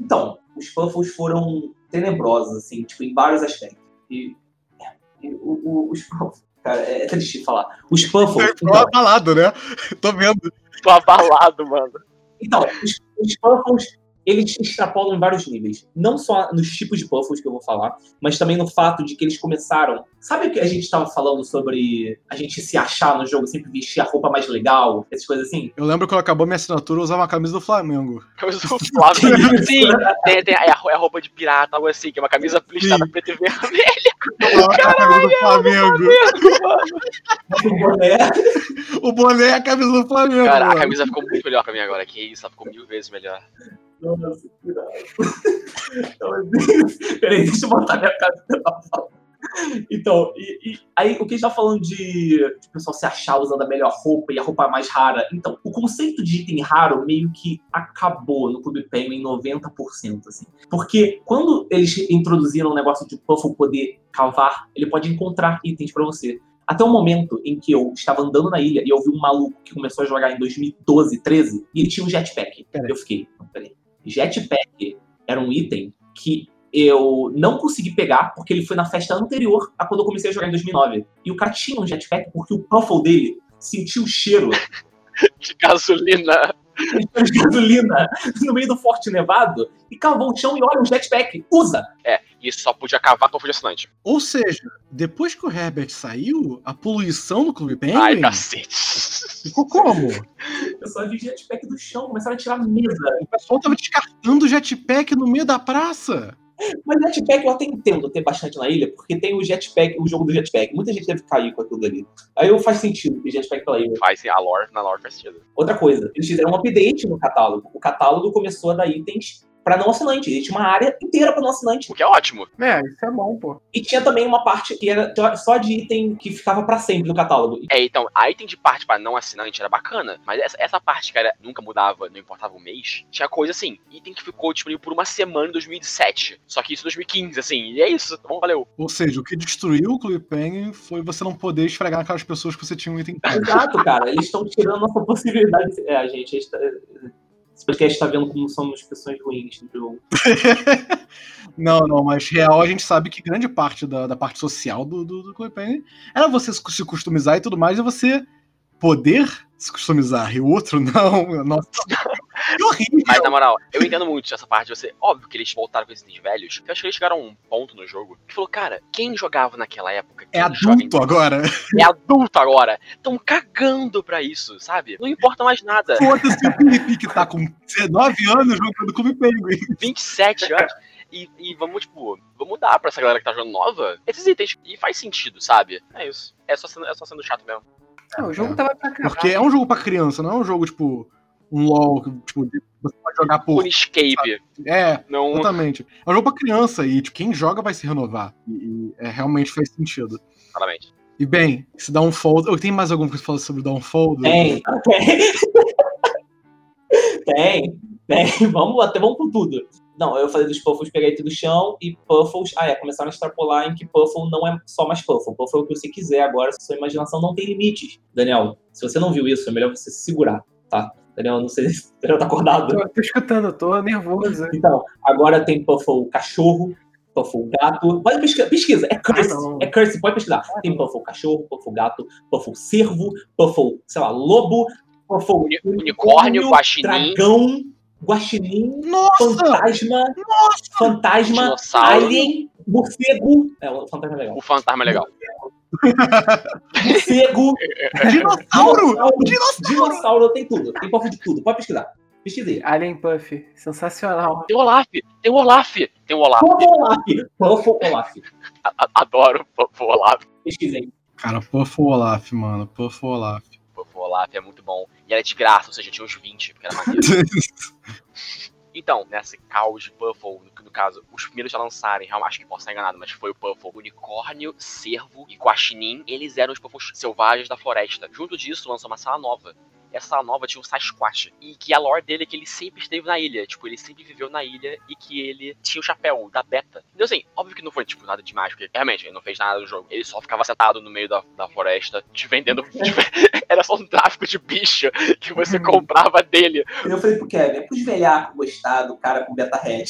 então, os Puffles foram tenebrosos, assim, tipo, em vários aspectos. E, é, e o- o- os Puffles, cara, é triste falar. Os Puffles, Tô então, abalado, né? Tô vendo. Tô abalado, mano. Então, os, os Puffles, eles extrapolam em vários níveis. Não só nos tipos de Puffles que eu vou falar, mas também no fato de que eles começaram... Sabe o que a gente estava falando sobre a gente se achar no jogo, sempre vestir a roupa mais legal, essas coisas assim? Eu lembro quando acabou minha assinatura, eu usava uma camisa do Flamengo. Camisa do Flamengo. Sim, tem, tem é, a, a roupa de pirata, algo assim, que é uma camisa listada Sim. preto e vermelho. Eu usava a camisa do Flamengo. O boné, O boné é a camisa do Flamengo. Cara, a mano. camisa ficou muito melhor pra mim agora. Que isso, ela ficou mil vezes melhor. Nossa, que irado. Então, Peraí, deixa eu botar minha na fala. Então, e, e aí o que a gente tá falando de, de o pessoal se achar usando a melhor roupa e a roupa mais rara. Então, o conceito de item raro meio que acabou no Clube Penguin em 90%, assim. Porque quando eles introduziram o negócio de o Puffle poder cavar, ele pode encontrar itens pra você. Até o momento em que eu estava andando na ilha e eu vi um maluco que começou a jogar em 2012, 13, e ele tinha um jetpack. Eu fiquei, não, peraí. Jetpack era um item que eu não consegui pegar porque ele foi na festa anterior a quando eu comecei a jogar em 2009. E o cara tinha um jetpack porque o Puffle dele sentiu o cheiro [LAUGHS] De gasolina. De gasolina no meio do Forte Nevado e cavou o chão e olha um jetpack. Usa! É, isso só podia cavar com assinante. Ou seja, depois que o Herbert saiu, a poluição do Clube Penguin Ai, cacete. ficou como? Eu só vi jetpack do chão, começaram a tirar a mesa. O pessoal tava descartando o jetpack no meio da praça. Mas jetpack eu até entendo ter bastante na ilha, porque tem o jetpack, o jogo do jetpack. Muita gente deve cair com aquilo dali. Aí eu faz sentido ter jetpack pela ilha. Faz a lore, na lore faz sentido. Outra coisa, eles fizeram um update no catálogo. O catálogo começou a dar itens pra não assinante. Tinha uma área inteira pra não assinante. O que é ótimo. É, isso é bom, pô. E tinha também uma parte que era só de item que ficava pra sempre no catálogo. É, então, a item de parte pra não assinante era bacana, mas essa, essa parte que era, nunca mudava, não importava o mês, tinha coisa assim, item que ficou disponível por uma semana em 2007. Só que isso em 2015, assim, e é isso. Tá bom, valeu. Ou seja, o que destruiu o Clube Penguin foi você não poder esfregar naquelas pessoas que você tinha um item. Exato, cara. Eles estão tirando nossa possibilidade. É, a gente. A gente tá... Esse podcast tá vendo como somos pessoas ruins no jogo. [LAUGHS] não, não, mas real a gente sabe que grande parte da, da parte social do, do, do Penguin era você se customizar e tudo mais, e você poder se customizar e o outro [LAUGHS] não. Nossa, que horrível. Mas na moral, eu entendo muito essa parte de você. Óbvio que eles voltaram com esses itens velhos. Eu acho que eles chegaram a um ponto no jogo que falou, cara, quem jogava naquela época? É adulto agora. É adulto agora. Estão cagando pra isso, sabe? Não importa mais nada. Foda-se o Felipe que tá com 19 anos jogando Clube Penguin. 27 anos. E, e, vamos, tipo, vamos dar pra essa galera que tá jogando nova esses itens. E faz sentido, sabe? É isso. É só sendo, é só sendo chato mesmo. Não, o jogo tava pra caralho. Porque é um jogo pra criança, não é um jogo, tipo, um LOL, tipo, você pode jogar por. escape. É, não... exatamente. É um jogo pra criança e, tipo, quem joga vai se renovar. E, e é, realmente faz sentido. Claramente. E bem, se Downfold. Eu tenho mais alguma coisa pra falar sobre Downfold? Tem, tem. [LAUGHS] tem, tem. Vamos até vamos com tudo. Não, eu falei dos Puffles, peguei tudo do chão e Puffles. Ah, é, começaram a extrapolar em que Puffle não é só mais Puffle. Puffle é o que você quiser agora, sua imaginação não tem limites. Daniel, se você não viu isso, é melhor você se segurar, tá? Daniel, não sei se Daniel tá acordado. Eu tô escutando, tô nervoso. Então, agora tem Puffle cachorro, Puffle gato. Pode pesquisar, pesquisa. é curse. Ah, é curse, pode pesquisar. Tem Puffle cachorro, Puffle gato, Puffle cervo, Puffle, sei lá, lobo, Puffle unicórnio, guaxinim. Dragão guaxinim, Nossa! fantasma, Nossa! fantasma, Dinossauro. alien, morcego. É, o fantasma é legal. O fantasma é legal. [LAUGHS] Morcego, Dinossauro! dinossauro, dinossauro, tem tudo. Tem pofo de tudo. Pode pesquisar. Pesquisei. Alien Puff, sensacional. Tem o Olaf, tem o Olaf, tem o Olaf. Puffo Olaf. Puffo Olaf. Adoro o Olaf. Pesquisei. Cara, Puffo Olaf, mano. Puffo Olaf. O Olaf é muito bom. E era de graça, ou seja, tinha uns 20, porque era maneiro. [LAUGHS] Então, nesse caos de Puffle, no, caso, os primeiros a lançarem, realmente, acho que posso estar enganado, mas foi o Puffle, Unicórnio, Cervo e Guaxinim. Eles eram os Puffles selvagens da floresta. Junto disso, lançou uma sala nova. Essa nova tinha um Sasquatch. E que a lore dele é que ele sempre esteve na ilha. Tipo, ele sempre viveu na ilha e que ele tinha o chapéu da Beta. Então, assim, óbvio que não foi, tipo, nada demais, porque realmente ele não fez nada no jogo. Ele só ficava sentado no meio da, da floresta, te vendendo. [LAUGHS] [LAUGHS] era só um tráfico de bicho que você [LAUGHS] comprava dele. Eu falei pro Kevin, é pros velhacos gostar do cara com beta red.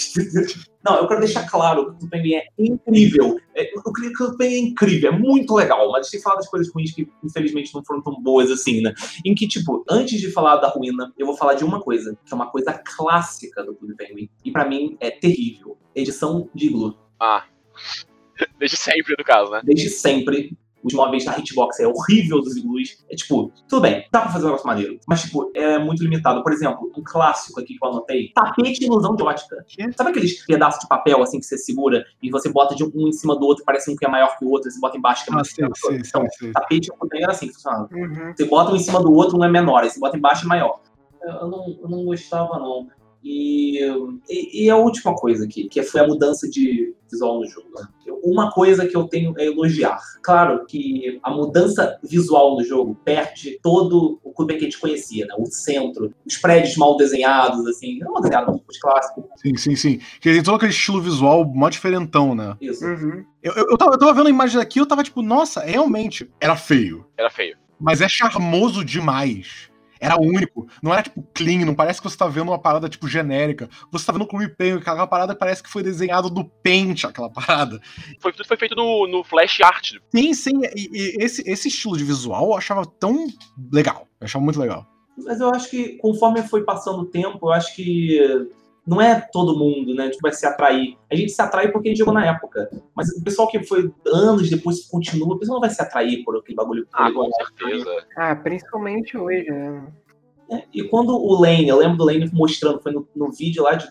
Não, eu quero deixar claro que o Penguin é incrível. É, eu creio que o Penguin é incrível, é muito legal, mas que falar das coisas ruins que infelizmente não foram tão boas assim, né? Em que, tipo, antes de falar da ruína, eu vou falar de uma coisa, que é uma coisa clássica do Clube Penguin, e pra mim é terrível. Edição de Iglu. Ah. [LAUGHS] Desde sempre, no caso, né? Desde sempre. Os móveis da Hitbox é horrível dos iglus. É tipo, tudo bem, dá pra fazer um negócio maneiro. Mas, tipo, é muito limitado. Por exemplo, um clássico aqui que eu anotei: tapete ilusão de ótica. Sabe aqueles pedaços de papel assim que você segura e você bota de um em cima do outro, parece um que é maior que o outro, você bota embaixo que é Ah, sim, sim, Então, sim, sim. tapete era assim que funcionava. Uhum. Você bota um em cima do outro, um é menor, aí você bota embaixo é maior. Eu não, eu não gostava, não. E, e, e a última coisa aqui, que foi a mudança de visual no jogo. né? Uma coisa que eu tenho é elogiar. Claro que a mudança visual no jogo perde todo o clube que a gente conhecia, né? O centro, os prédios mal desenhados, assim, não mal desenhado, tipo, os clássicos. Sim, sim, sim. Que tem todo aquele estilo visual mó diferentão, né? Isso. Uhum. Eu, eu, eu, tava, eu tava vendo a imagem daqui eu tava tipo, nossa, realmente, era feio. Era feio. Mas é charmoso demais. Era único. Não era tipo clean, não parece que você tá vendo uma parada tipo genérica. Você tá vendo o Clube Penguin, aquela parada parece que foi desenhado do Paint, aquela parada. Foi, tudo foi feito no, no Flash Art. Sim, sim. E, e esse, esse estilo de visual eu achava tão legal. Eu achava muito legal. Mas eu acho que conforme foi passando o tempo, eu acho que não é todo mundo, né, que vai se atrair. A gente se atrai porque a gente jogou na época. Mas o pessoal que foi anos depois continua, o pessoal não vai se atrair por aquele bagulho. Ah, com certeza. Ah, principalmente hoje, né? É, E quando o Lane, eu lembro do Lane mostrando, foi no, no vídeo lá de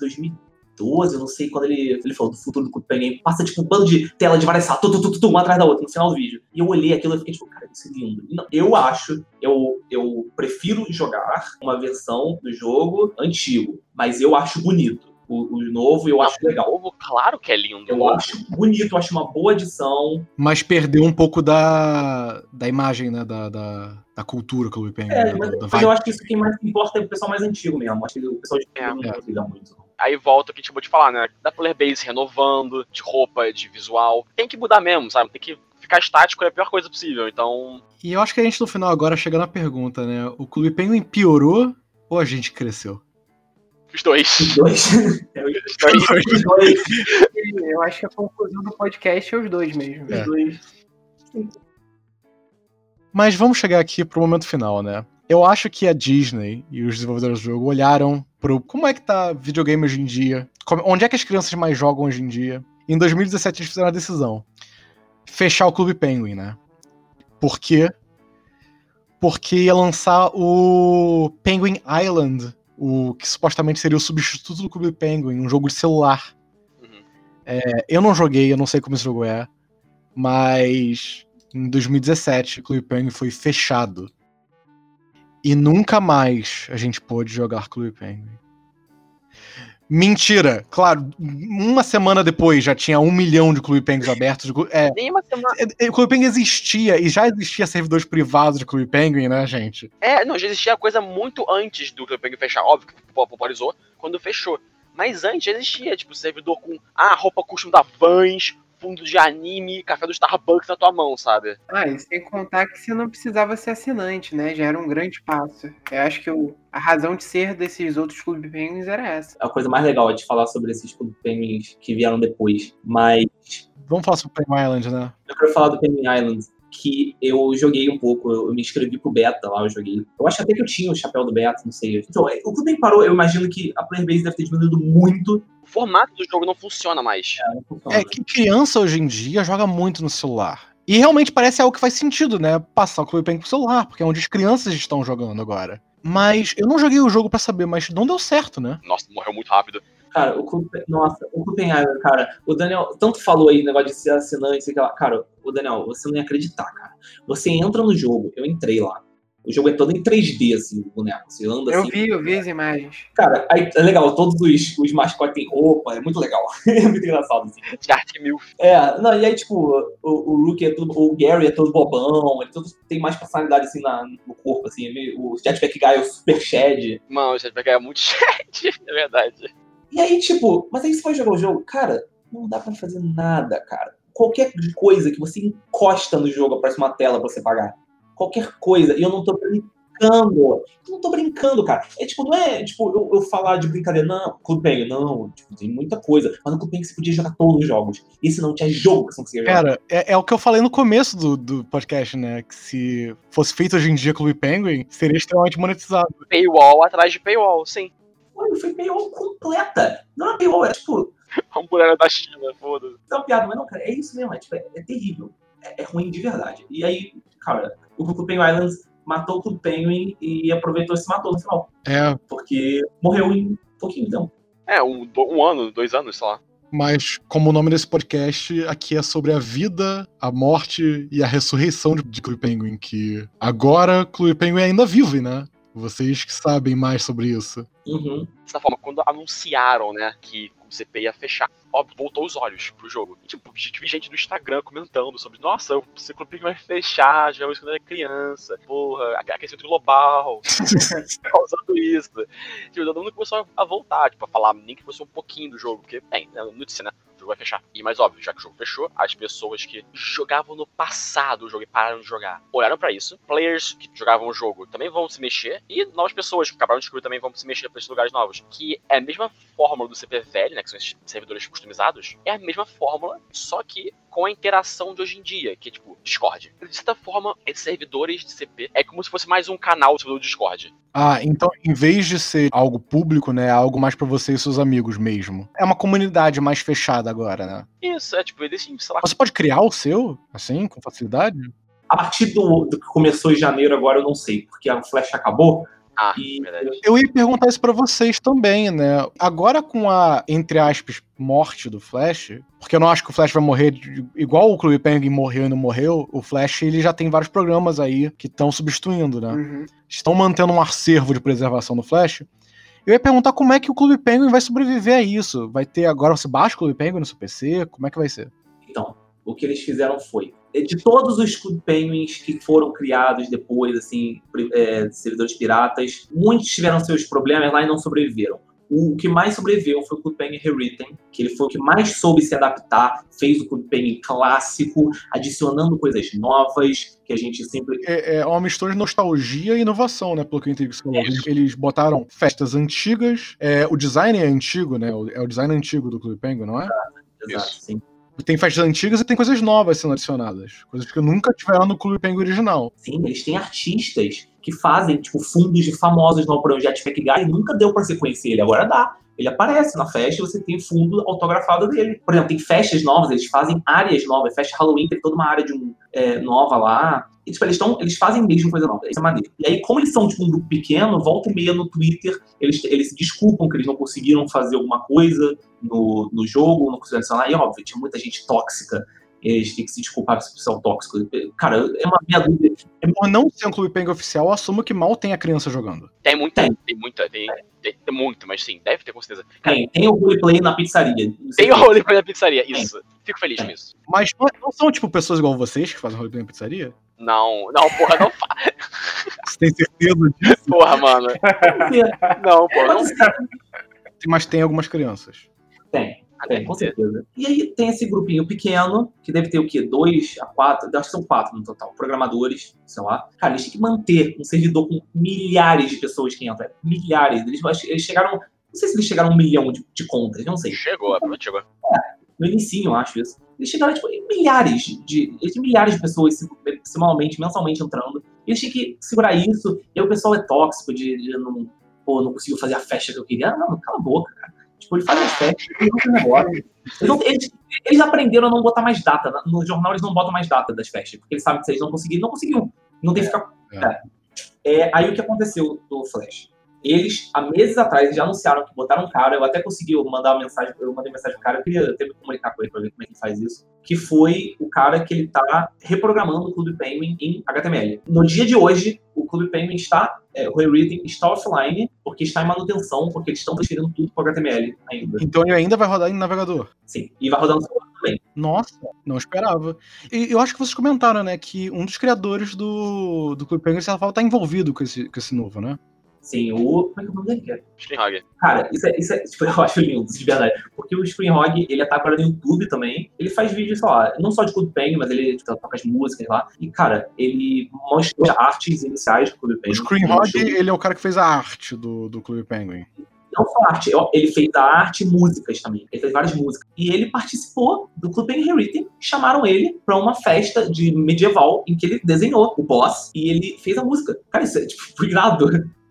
2012, eu não sei quando ele, ele falou do futuro do Clube Penguin, passa tipo um bando de tela de várias salas, tu, tu, tu, tu, tu, uma atrás da outra, no final do vídeo. E eu olhei aquilo e fiquei tipo, cara, isso é lindo. Não, eu acho, eu, eu prefiro jogar uma versão do jogo antigo, mas eu acho bonito. o, o novo e eu acho legal. Novo, claro que é lindo. Eu acho bonito, eu acho uma boa adição. Mas perdeu um pouco da, da imagem, né? Da, da, da cultura Clube Penguin. É, né, mas, da- mas eu acho que isso quem mais importa é o pessoal mais antigo mesmo. Acho que o pessoal de É, não é. liga muito. Aí volta o que a gente acabou de falar, né? Da player base renovando, de roupa, de visual. Tem que mudar mesmo, sabe? Tem que ficar estático é a pior coisa possível. Então, E eu acho que a gente no final agora chega na pergunta, né? O Clube Penguin piorou ou a gente cresceu? os dois. Os dois. [LAUGHS] É, os dois. os dois. Eu acho que a conclusão do podcast é os dois mesmo. É. Os dois. Mas vamos chegar aqui pro momento final, né? Eu acho que a Disney e os desenvolvedores do jogo olharam pro como é que tá videogame hoje em dia, como- onde é que as crianças mais jogam hoje em dia. Em 2017 eles fizeram a decisão. Fechar o Clube Penguin, né? Por quê? Porque ia lançar o Penguin Island, o que supostamente seria o substituto do Clube Penguin, um jogo de celular. Uhum. É, eu não joguei, eu não sei como esse jogo é, mas em 2017 o Clube Penguin foi fechado. E nunca mais a gente pôde jogar Clube Penguin. Mentira! Claro, uma semana depois já tinha um milhão de Clube Penguins abertos. É, Nem uma semana. é, é, o Clube Penguin existia, e já existia servidores privados de Clube Penguin, né, gente? É, não, já existia coisa muito antes do Clube Penguin fechar. Óbvio que popularizou quando fechou. Mas antes existia, tipo, servidor com ah, roupa custom da Vans, fundo de anime, café do Starbucks na tua mão, sabe? Ah, e sem contar que você não precisava ser assinante, né? Já era um grande passo. Eu acho que o- a razão de ser desses outros clubes penguins era essa. A coisa mais legal é de falar sobre esses Clube Penguins que vieram depois. Mas Vamos falar sobre Penguin Island, né? eu quero falar do Penguin Island, que eu joguei um pouco, eu me inscrevi pro beta lá, eu joguei. Eu acho até que eu tinha o chapéu do beta, não sei. Então, é, o Clube Penguin parou, eu imagino que a player base deve ter diminuído muito. O formato do jogo não funciona mais. Funciona. É que criança hoje em dia joga muito no celular. E realmente parece algo que faz sentido, né? Passar o Clube Penguin pro celular, porque é onde as crianças estão jogando agora. Mas eu não joguei o jogo pra saber, mas não deu certo, né? Nossa, morreu muito rápido. Cara, o Clube, nossa, o Clube Penguin, cara, o Daniel tanto falou aí negócio de ser assinante, sei lá. Cara, o Daniel, você não ia acreditar, cara. Você entra no jogo, eu entrei lá. O jogo é todo em 3D, assim, o boneco. Você anda Eu assim. vi, eu vi as imagens. Cara, aí é legal, todos os, os mascotes têm roupa, é muito legal. [LAUGHS] é muito engraçado, assim. [LAUGHS] De arte mil. É, não, e aí, tipo, o, o Luke é todo. O Gary é todo bobão, ele todo, tem mais personalidade assim na, no corpo, assim. é meio- o Jetpack Guy é o super Shed. Mano, você vai pegar muito [LAUGHS] chat, é verdade. E aí, tipo, mas aí você vai jogar o jogo, cara, não dá pra fazer nada, cara. Qualquer coisa que você encosta no jogo aparece uma tela pra você pagar. Qualquer coisa, e eu não tô brincando. Eu não tô brincando, cara. É tipo, não é tipo eu, eu falar de brincadeira, não, Clube Penguin, não, tipo, tem muita coisa. Mas no Clube Penguin você podia jogar todos os jogos. Esse não tinha jogo que você não conseguia jogar. Cara, é, é o que eu falei no começo do, do podcast, né? Que se fosse feito hoje em dia Clube Penguin, seria extremamente monetizado. Paywall atrás de paywall, sim. Mano, foi paywall completa. Não era paywall, era tipo, [LAUGHS] A muralha da China, foda-se. é uma piada, mas não, cara, é isso mesmo, é, tipo, é, é terrível. É, é ruim de verdade. E aí, cara, o Clube Penguin Islands matou o Clube Penguin e aproveitou e se matou no final. É, Porque morreu em pouquinho tempo. É, um, um ano, dois anos, sei lá. mas como o nome desse podcast aqui é sobre a vida, a morte e a ressurreição de, de Clube Penguin, que agora Clube Penguin ainda vive, né? Vocês que sabem mais sobre isso. Uhum. dessa forma, quando anunciaram, né, que o CP ia fechar, óbvio, voltou os olhos pro jogo. E, tipo, vi gente no Instagram comentando sobre, nossa, o Ciclo Pig vai fechar, já quando era criança, porra, aquecimento global, [LAUGHS] causando isso. Tipo, todo mundo começou a voltar, tipo, a falar nem que fosse um pouquinho do jogo, porque, bem, é notícia, né? Vai fechar. E mais óbvio, já que o jogo fechou, as pessoas que jogavam no passado o jogo e pararam de jogar, olharam pra isso. Players que jogavam o jogo também vão se mexer. E novas pessoas que acabaram de descobrir também vão se mexer pra esses lugares novos. Que é a mesma fórmula do CP velho, né? Que são esses servidores customizados. É a mesma fórmula, só que com a interação de hoje em dia, que é tipo Discord. De certa forma, esses servidores de CP é como se fosse mais um canal do Discord. Ah, então em vez de ser algo público, né? É algo mais pra você e seus amigos mesmo. É uma comunidade mais fechada agora, né? Isso, é tipo, eles, sei lá, Você pode criar o seu, assim, com facilidade? A partir do, do que começou em janeiro, agora eu não sei, porque a Flash acabou. Ah, E verdade. Eu ia perguntar isso pra vocês também, né? Agora com a, entre aspas, morte do Flash, porque eu não acho que o Flash vai morrer de- igual o Clube Penguin morreu e não morreu, o Flash ele já tem vários programas aí que estão substituindo, né? Uhum. Estão mantendo um acervo de preservação do Flash. Eu ia perguntar como é que o Clube Penguin vai sobreviver a isso. Vai ter agora, você baixa o Clube Penguin no seu PC? Como é que vai ser? Então, o que eles fizeram foi, de todos os Clube Penguins que foram criados depois, assim, é, servidores piratas, muitos tiveram seus problemas lá e não sobreviveram. O que mais sobreviveu foi o Clube Penguin Rewritten, que ele foi o que mais soube se adaptar, fez o Clube Penguin clássico, adicionando coisas novas, que a gente sempre... É, é uma mistura de nostalgia e inovação, né, pelo que eu entendi. É. Eles, botaram festas antigas, é, o design é antigo, né, é o design antigo do Clube Penguin, não é? Exato, exato sim. Tem festas antigas e tem coisas novas sendo adicionadas. Coisas que nunca tiveram no Clube Penguin original. Sim, eles têm artistas que fazem, tipo, fundos de famosos no projeto Guy e nunca deu pra você conhecer ele, agora dá. Ele aparece na festa e você tem fundo autografado dele. Por exemplo, tem festas novas, eles fazem áreas novas. Festa Halloween tem toda uma área de um, é, nova lá. E, tipo, eles, tão, eles fazem mesmo coisa nova. Isso é maneiro. E aí, como eles são tipo, um grupo pequeno, volta e meia no Twitter, eles, eles se desculpam que eles não conseguiram fazer alguma coisa no, no jogo, não conseguiram adicionar. E óbvio, tinha muita gente tóxica eles têm que se desculpar por pessoal tóxico. Cara, é uma minha dúvida. É por não ser um clube pengue oficial, eu assumo que mal tem a criança jogando. Tem muita, tem, tem muita, tem, tem, tem, muito, mas sim, deve ter com certeza. Tem, tem o roleplay na pizzaria. Tem o roleplay na pizzaria, isso. Fico feliz com isso. Mas não são, tipo, pessoas igual vocês que fazem roleplay na pizzaria? Não, não, porra, não faz. Você tem certeza disso? [LAUGHS] Porra, mano. não, porra, não. Mas tem algumas crianças. Tem. É, com certeza. E aí tem esse grupinho pequeno, que deve ter o quê? Dois a quatro, acho que são quatro no total, programadores, sei lá. Cara, eles têm que manter um servidor com milhares de pessoas que entram. Milhares. Eles, eles chegaram. Não sei se eles chegaram a um milhão de, de contas, não sei. Chegou, é, chegou. É, no início, eu acho isso. Eles chegaram, tipo, em milhares de. Eles milhares de pessoas semanalmente, mensalmente entrando. E eles tinham que segurar isso. E aí o pessoal é tóxico de, de não. Pô, não conseguiu fazer a festa que eu queria. Ah, não, cala a boca, cara. Tipo, ele faz festas, ele não negócio. Eles, eles, eles, aprenderam a não botar mais data. No jornal eles não botam mais data das festas, porque eles sabem que se eles não conseguirem, não conseguiram. Não tem que ficar. É. É, aí o que aconteceu do Flash? Eles, há meses atrás, já anunciaram que botaram um cara, eu até consegui mandar uma mensagem, eu mandei mensagem pro cara, eu queria até me comunicar com ele pra ver como é que ele faz isso, que foi o cara que ele tá reprogramando o Clube Penguin em HTML. No dia de hoje, o Clube Penguin está, é, o Rereading está offline, porque está em manutenção, porque eles estão transferindo tudo para HTML ainda. Então ele ainda vai rodar em navegador? Sim, e vai rodar no celular também. Nossa, não esperava. E eu acho que vocês comentaram, né, que um dos criadores do, do Clube Penguin, de certa forma, tá envolvido com esse, com esse novo, né? Sim, o. Como é que é o nome dele, cara? Springhog. Cara, isso é, isso é. Tipo, eu acho lindo, de verdade. Porque o Springhog, ele tá agora no YouTube também. Ele faz vídeos, sei lá, não só de Clube Penguin, mas ele tipo, toca as músicas lá. E, cara, ele mostra artes iniciais do Clube Penguin. O Springhog, ele é o cara que fez a arte do, do Clube Penguin não só arte, ele fez a arte e músicas também. Ele fez várias músicas. E ele participou do Clube Penguin Chamaram ele para uma festa de medieval em que ele desenhou o boss e ele fez a música. Cara, isso é tipo [LAUGHS] irado.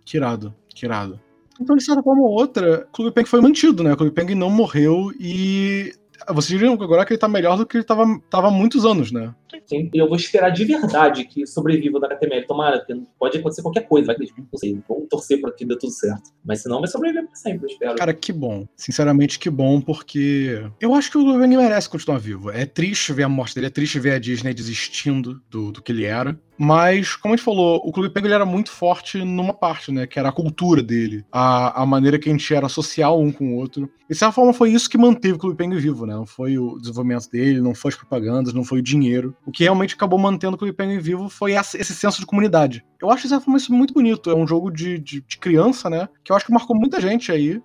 Que irado, que irado. Então, de certa forma ou outra, o Clube Penguin foi mantido, né? O Clube Penguin não morreu e vocês viram agora que ele tá melhor do que ele tava, tava há muitos anos, né? Sim, eu vou esperar de verdade que sobreviva da HTML. Tomara, porque pode acontecer qualquer coisa, vai que não sei, vamos torcer pra que dê tudo certo. Mas senão vai sobreviver pra sempre, eu espero. Cara, que bom. Sinceramente, que bom, porque eu acho que o Logan merece continuar vivo. É triste ver a morte dele, é triste ver a Disney desistindo do, do que ele era. Mas, como a gente falou, o Clube Penguin era muito forte numa parte, né? Que era a cultura dele, a, a maneira que a gente era social um com o outro. E, de certa forma, foi isso que manteve o Clube Penguin vivo, né? Não foi o desenvolvimento dele, não foi as propagandas, não foi o dinheiro. O que realmente acabou mantendo o Clube Penguin vivo foi esse senso de comunidade. Eu acho, de certa forma, isso muito bonito. É um jogo de, de, de criança, né? Que eu acho que marcou muita gente aí.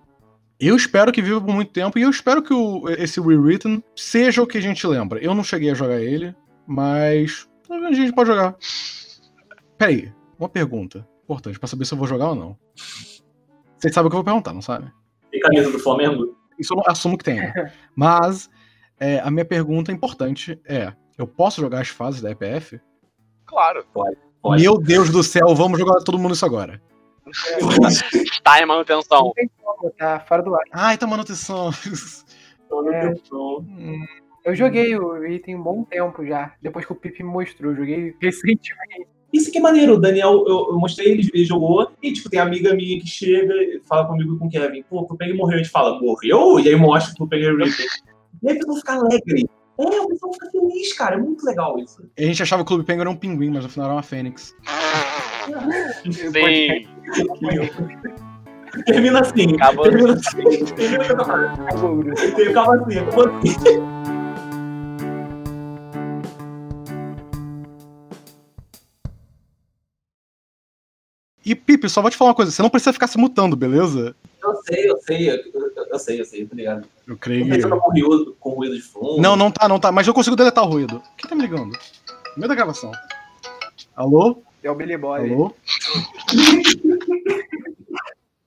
Eu espero que viva por muito tempo e eu espero que o, esse Rewritten seja o que a gente lembra. Eu não cheguei a jogar ele, mas a gente pode jogar. Peraí, uma pergunta importante pra saber se eu vou jogar ou não. Vocês sabem o que eu vou perguntar, não sabe? Tem camisa do Flamengo? Isso eu assumo que tem. Né? [LAUGHS] Mas é, a minha pergunta importante é: eu posso jogar as fases da EPF? Claro. Pode. pode. Meu Deus do céu, vamos jogar todo mundo isso agora. Está [LAUGHS] em manutenção. Tá fora do ar. Ai, tá manutenção. manutenção. É. Eu joguei o item um bom tempo já, depois que o Pipe me mostrou. Eu joguei recentemente. Isso que é maneiro, o Daniel, eu, eu, mostrei ele, ele jogou, e tipo, tem amiga minha que chega e fala comigo com o Kevin, pô, o Peng morreu, a gente fala, morreu? E aí mostra o Peng Reaper. E aí a pessoa fica alegre. É, o pessoal fica feliz, cara, é muito legal isso. A gente achava que o Clube Penguin era um pinguim, mas no final era uma fênix. Sim. Termina assim. Acaba- Termina assim. Termina. Ele Acaba assim, assim. E, Pipe, só vou te falar uma coisa, você não precisa ficar se mutando, beleza? Eu sei, eu sei, eu, eu- eu sei, eu sei, tô ligado. Eu creio. pensando com ruído, com ruído de fundo. Não, não tá, não tá. Mas eu consigo deletar o ruído. Quem tá me ligando? No meio da gravação. Alô? É o Billy Boy. Alô? [LAUGHS]